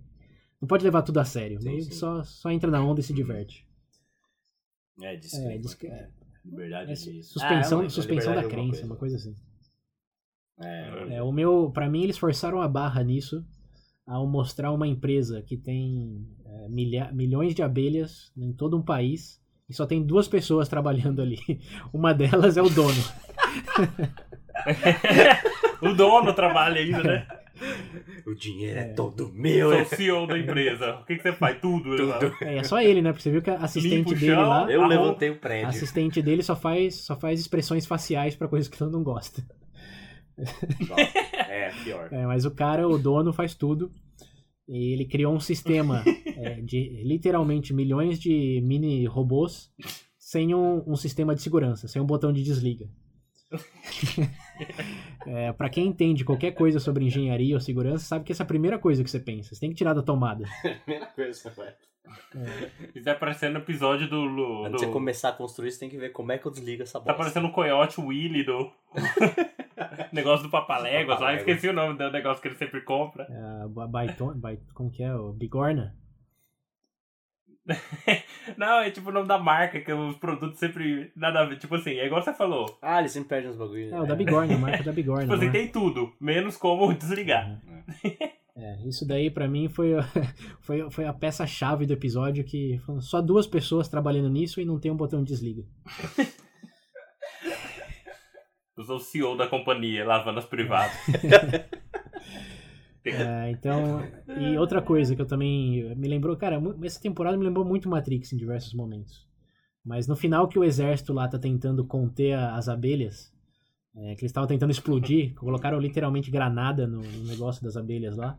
não pode levar tudo a sério, Sim, sim. só, só entra na onda e se diverte. É, disclaimer. É, disc- é, Liberdade é de... suspensão, Ah, é uma- suspensão da liberdade é crença, uma coisa assim. É, É, o meu, para mim eles forçaram a barra nisso ao mostrar uma empresa que tem é, milha- milhões de abelhas em todo um país e só tem duas pessoas trabalhando ali. Uma delas é o dono. o dono trabalha ainda, né? o dinheiro é, É. todo meu. Sou né? o CEO da empresa. O que, que você faz? Tudo. Tudo. É, é só ele, né? Porque você viu que a assistente Limpa o dele chão. lá, Eu levantei o a prédio. assistente dele só faz só faz expressões faciais pra coisas que ele não gosta. É, pior. É, mas o cara, o dono, faz tudo. E ele criou um sistema é, de literalmente milhões de mini robôs sem um, um sistema de segurança, sem um botão de desliga. é, para quem entende qualquer coisa sobre engenharia ou segurança, sabe que essa é a primeira coisa que você pensa. Você tem que tirar da tomada. Primeira coisa, vai. Isso tá parecendo o episódio do. do, Antes de você começar a construir, você tem que ver como é que eu desligo essa Tá bosta. parecendo o coiote Willy do. negócio do Papaléguas lá. Papaléguas. Esqueci o nome do negócio que ele sempre compra. É, a Baiton, Bai- como que é? O Bigorna? Não, é tipo o nome da marca, que os produtos sempre. Nada a ver. Tipo assim, é igual você falou. Ah, ele sempre perde uns bagulhos. É, o da Bigorna, a marca da Bigorna. Tipo assim, né? tem tudo, menos como desligar. É, isso daí pra mim foi, foi, foi a peça-chave do episódio que só duas pessoas trabalhando nisso e não tem um botão de desliga. Eu sou o CEO da companhia, lavando as privadas. É, então, e outra coisa que eu também me lembrou, cara, essa temporada me lembrou muito Matrix em diversos momentos. Mas no final que o exército lá tá tentando conter a- as abelhas, é, que eles estavam tentando explodir, colocaram literalmente granada no, no negócio das abelhas lá.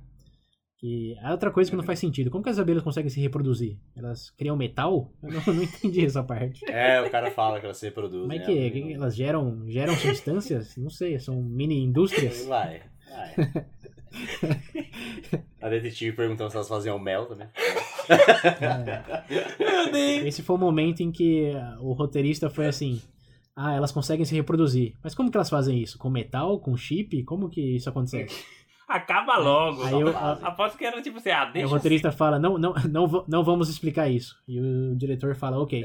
E é outra coisa que não faz sentido. Como que as abelhas conseguem se reproduzir? Elas criam metal? Eu não, não entendi essa parte. É, o cara fala que elas se reproduzem. Como é que é? Que- Elas geram, geram substâncias? Não sei, são mini indústrias? Vai, vai. A detetive perguntando se elas faziam mel também. Esse foi o momento em que o roteirista foi assim: ah, elas conseguem se reproduzir. Mas como que elas fazem isso? Com metal? Com chip? Como que isso acontece? Acaba logo. Aí eu- Aposto que era tipo assim, ah, deixa o roteirista fala: não, não, não, não vamos explicar isso. E o diretor fala: ok.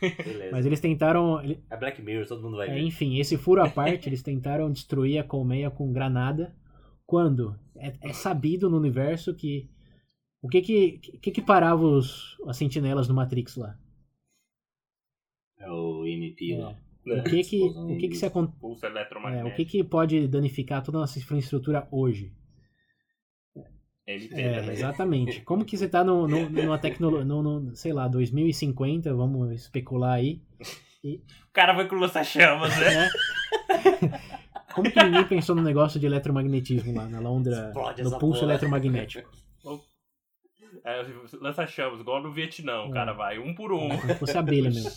Beleza. Mas eles tentaram. É Black Mirror, todo mundo vai é, ver. enfim, esse furo à parte, eles tentaram destruir a colmeia com granada. Quando é, é sabido no universo que. O que que, que, que parava os, as sentinelas no Matrix lá? É o MP É. lá. O que que, Explosão o que, que se acon- Pulso É, eletromagnético. o que, que pode danificar toda a nossa infraestrutura hoje? MT É, também. exatamente. Como que você tá no, no, numa tecnologia, no, no, sei lá, 2050, vamos especular aí. O cara vai com lança-chamas, né? né? Como que ninguém pensou no negócio de eletromagnetismo lá, na Londra, Explode no pulso eletromagnético? É, lança-chamas, igual no Vietnã, o É. cara vai um por um. Como se fosse abelha mesmo.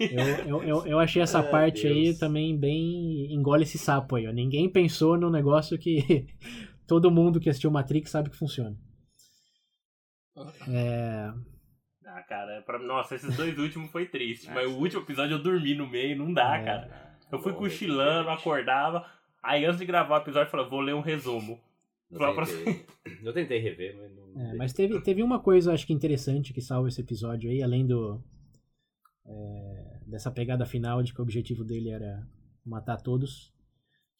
Eu, eu, eu, eu achei essa parte aí Deus. também bem. engole esse sapo aí, ó. Ninguém pensou no negócio que todo mundo que assistiu Matrix sabe que funciona. É, Ah, cara, pra... nossa, esses dois últimos foi triste. mas o último episódio eu dormi no meio, não dá, É. cara. Eu fui cochilando, acordava. Aí antes de gravar o episódio, eu falei, vou ler um resumo. Eu tentei, eu tentei rever, mas não. É, mas teve, teve uma coisa, acho que interessante, que salva esse episódio aí, além do. é, dessa pegada final de que o objetivo dele era matar todos.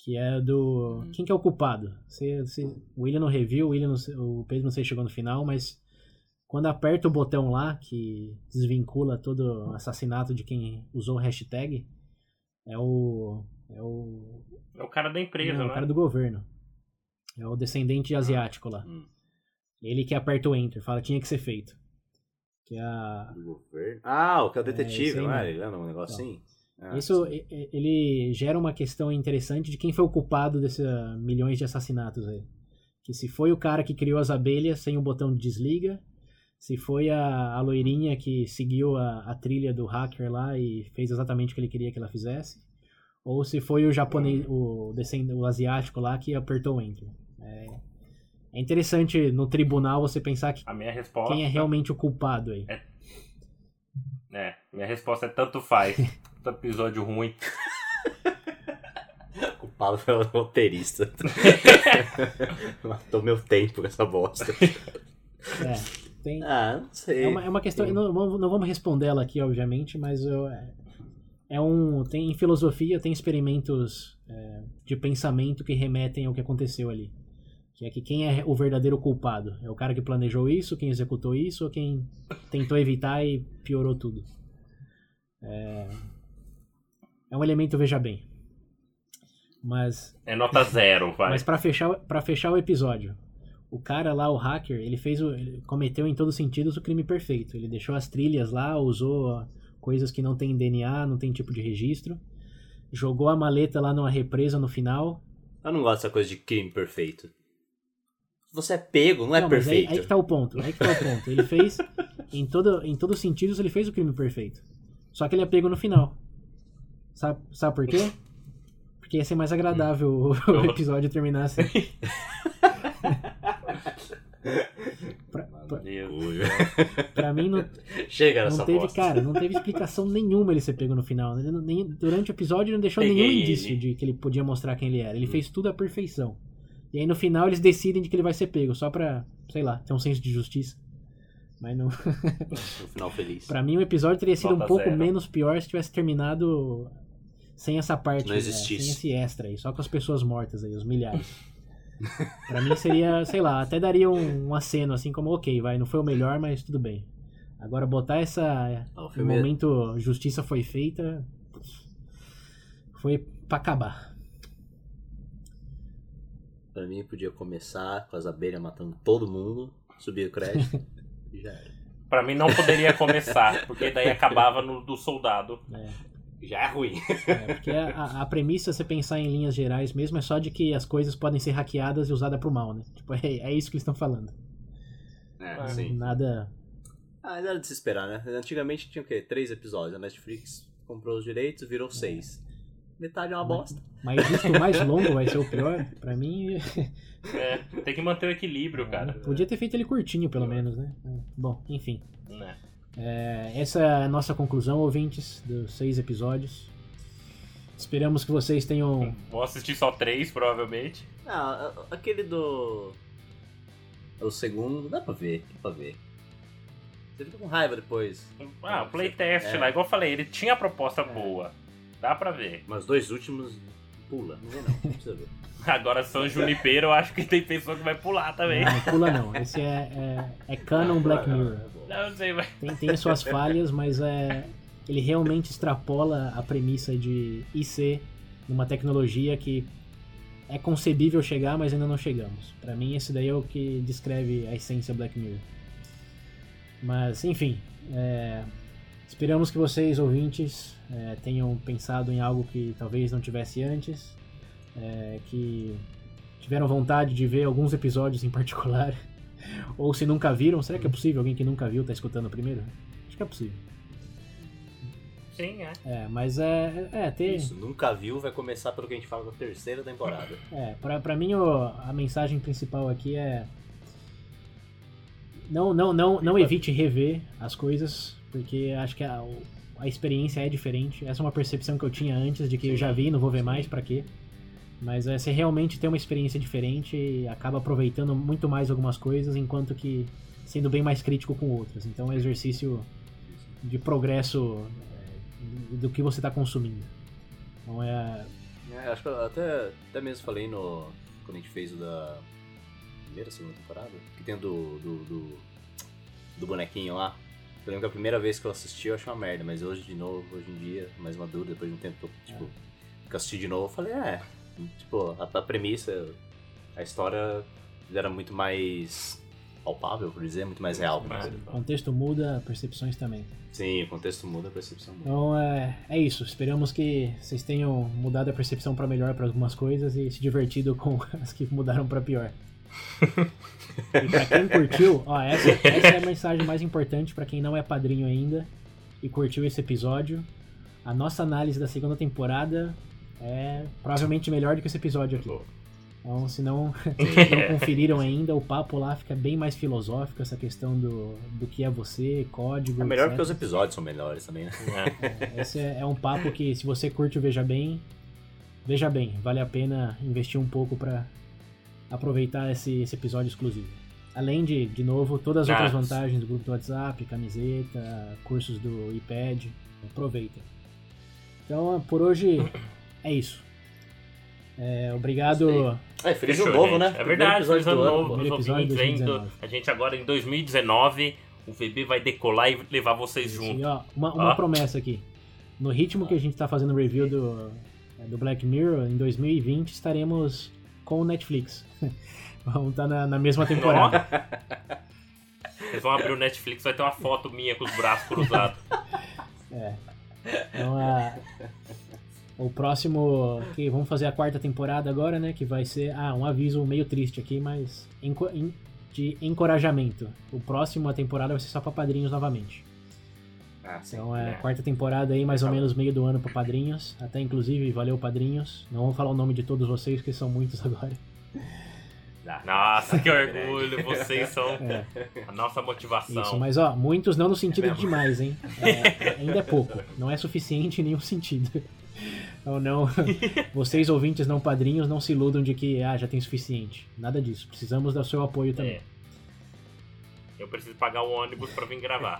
Que é do. Quem que é o culpado? Você, você, o William não reviu, o, William não, sei- o Pedro não sei se chegou no final, mas quando aperta o botão lá, que desvincula todo o assassinato de quem usou o hashtag, é o. É o. É o cara da empresa, não, é né? o cara do governo. É o descendente asiático lá. Hum. Ele que aperta o enter, fala tinha que ser feito. Que é a. Do governo. Ah, o que é o detetive, isso aí não é? Ele anda um negócio Então. assim? Ah, Isso sim. ele gera uma questão interessante de quem foi o culpado desses milhões de assassinatos aí. Que se foi o cara que criou as abelhas sem o botão de desliga, se foi a, a loirinha que seguiu a, a trilha do hacker lá e fez exatamente o que ele queria que ela fizesse, ou se foi o japonês, o, o asiático lá que apertou o enter. É, é interessante no tribunal você pensar que A minha resposta. quem é realmente o culpado aí. É, minha resposta é tanto faz. Tanto episódio ruim. Culpado pelo roteirista. Matou meu tempo com essa bosta. É, tem, Ah, não sei. É uma, é uma questão. Não, vamos- não vamos responder ela aqui, obviamente, mas eu, é, é um. Tem em filosofia tem experimentos é, de pensamento que remetem ao que aconteceu ali. Que é que quem é o verdadeiro culpado? É o cara que planejou isso, quem executou isso, ou quem tentou evitar e piorou tudo? É, é um elemento, veja bem. Mas É nota zero, vai. mas para fechar, para fechar o episódio, o cara lá, o hacker, ele fez o, ele cometeu em todos os sentidos o crime perfeito. Ele deixou as trilhas lá, usou coisas que não tem DNA, não tem tipo de registro, jogou a maleta lá numa represa no final. Eu não gosto dessa coisa de crime perfeito. Você é pego, não é não, mas aí, perfeito. aí que tá o ponto. Aí que tá o ponto. Ele fez em todo em todos os sentidos ele fez o crime perfeito. Só que ele é pego no final. Sabe, sabe por quê? Porque ia ser mais agradável o, o episódio terminar assim. Pra- pra-. Pra mim, não, Chega nessa não teve, bosta. cara, não teve explicação nenhuma ele ser pego no final. Não- nem, durante o episódio ele não deixou Peguei nenhum ele. indício de que ele podia mostrar quem ele era. Ele fez tudo à perfeição. E aí no final eles decidem de que ele vai ser pego, só pra, sei lá, ter um senso de justiça. Mas não. No final feliz. pra mim o episódio teria sido um Nota pouco zero. menos pior se tivesse terminado sem essa parte, Não né, existisse. sem esse extra aí, só com as pessoas mortas aí, os milhares. pra mim seria, sei lá, até daria um, um aceno assim como, ok, vai, não foi o melhor, mas tudo bem. Agora botar essa Ah, o no filme é- momento justiça foi feita foi pra acabar. Pra mim podia começar com as abelhas matando todo mundo, subir o crédito e já era. Pra mim não poderia começar, porque daí acabava no do soldado. né? Já é ruim. É, porque a, a- premissa, você pensar em linhas gerais mesmo, é só de que as coisas podem ser hackeadas e usadas pro mal, né? Tipo, é, é isso que eles estão falando. É, Ah, sim. Nada. Ah, era de se esperar, né? Antigamente tinha o quê? Três episódios. A Netflix comprou os direitos, virou seis. Metade é uma bosta. Mas justo o mais longo vai ser o pior, pra mim. É, tem que manter o equilíbrio, cara. Podia ter feito ele curtinho, pelo menos, né? É, Bom, enfim. Né? É, essa é a nossa conclusão, ouvintes, dos seis episódios. Esperamos que vocês tenham. Vou assistir só três, provavelmente. Ah, aquele do. O segundo, dá pra ver, dá pra ver. Você fica com raiva depois. Ah, o playtest É. lá, igual eu falei, ele tinha a proposta boa. Dá pra ver. Mas os dois últimos, pula. Não vê não, não precisa ver. Agora São Junipero, eu acho que tem pessoa que vai pular também. Não, pula não. Esse é, é, é Canon Black Mirror. Não, não sei, mas. Tem, tem as suas falhas, mas é, ele realmente extrapola a premissa de IC numa tecnologia que é concebível chegar, mas ainda não chegamos. Pra mim, esse daí é o que descreve a essência Black Mirror. Mas, enfim, é, esperamos que vocês, ouvintes, é, tenham pensado em algo que talvez não tivesse antes, é, que tiveram vontade de ver alguns episódios em particular. Ou se nunca viram, será que é possível alguém que nunca viu tá escutando o primeiro? Acho que é possível. Sim, é. É, mas é, é ter, Isso, nunca viu, vai começar pelo que a gente fala da terceira temporada. é, pra, pra mim o- a mensagem principal aqui é não, não, não, não evite rever as coisas, porque acho que a, a experiência é diferente. Essa é uma percepção que eu tinha antes de que eu já vi, não vou ver mais, pra quê? Mas é, você realmente tem uma experiência diferente e acaba aproveitando muito mais algumas coisas, enquanto que sendo bem mais crítico com outras. Então é um exercício de progresso é, do que você está consumindo. Então é. é acho que eu até, até mesmo falei no. Quando a gente fez o da primeira, segunda temporada, que tem do, do, do, do bonequinho lá. Eu lembro que a primeira vez que eu assisti eu achei uma merda, mas hoje de novo, hoje em dia, mais maduro, depois de um tempo, tipo, que eu assisti de novo, eu falei, é, tipo, a, a premissa, a história era muito mais palpável, por dizer, muito mais real. O contexto muda, percepções também. Sim, o contexto muda, a percepção muda. Então é, é isso. Esperamos que vocês tenham mudado a percepção para melhor para algumas coisas e se divertido com as que mudaram para pior. E pra quem curtiu, ó, essa, essa é a mensagem mais importante para quem não é padrinho ainda e curtiu esse episódio. A nossa análise da segunda temporada é provavelmente melhor do que esse episódio aqui. Então, se não, se não conferiram ainda, o papo lá fica bem mais filosófico, essa questão do, do que é você, código. É melhor etc. porque os episódios são melhores também, né? É, esse é, é, um papo que, se você curte o Veja Bem, veja bem, vale a pena investir um pouco para aproveitar esse, esse episódio exclusivo. Além de, de novo, todas as outras vantagens do grupo do WhatsApp, camiseta, cursos do iPad, aproveita. Então, por hoje é isso. É, obrigado. É, feliz ano novo, né? É verdade, feliz ano novo. Primeiro episódio de 2019. A gente agora em 2019, o VB vai decolar e levar vocês junto. E, ó, uma, uma promessa aqui. No ritmo que a gente tá fazendo o review do, do Black Mirror, em 2020 estaremos com o Netflix. Vamos estar na, na mesma temporada. Eles vão abrir o Netflix, vai ter uma foto minha com os braços cruzados. É. Então, a, o próximo. Que vamos fazer a quarta temporada agora, né? Que vai ser. Ah, um aviso meio triste aqui, mas. De encorajamento. O próximo a temporada vai ser só pra padrinhos novamente. Ah, sim. Então é, quarta temporada aí, mais ou menos meio do ano pra padrinhos. Até inclusive, valeu padrinhos. Não vou falar o nome de todos vocês, que são muitos agora. Nossa, que orgulho! Vocês são é. a nossa motivação. Isso, mas ó, muitos não no sentido é de demais, hein? É, ainda é pouco. Não é suficiente em nenhum sentido. Então não, vocês ouvintes não padrinhos não se iludam de que ah, já tem suficiente. Nada disso. Precisamos do seu apoio também. É. Eu preciso pagar o ônibus para vir gravar.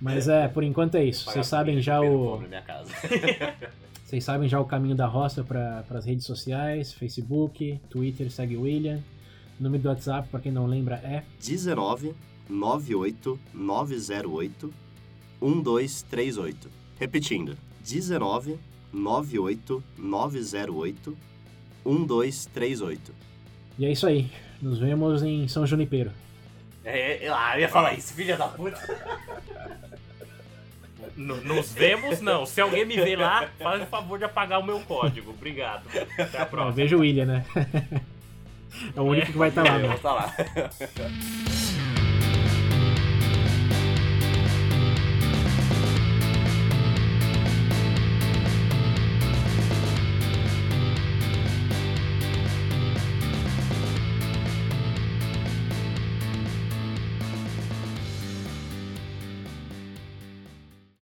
Mas é, por enquanto é isso. Vocês sabem já o Vocês sabem já o caminho da roça para as redes sociais, Facebook, Twitter, segue o William. O número do WhatsApp, para quem não lembra, é 19 98 908 1238. Repetindo, 19 98 908 1238. E é isso aí. Nos vemos em São Junipero. É, eu, ah, eu ia falar isso, filha da puta. Nos vemos, não. Se alguém me ver lá, faz o favor de apagar o meu código. Obrigado. Até a próxima. Veja o William, né? É o único é. que vai estar tá lá. Eu vou estar tá lá.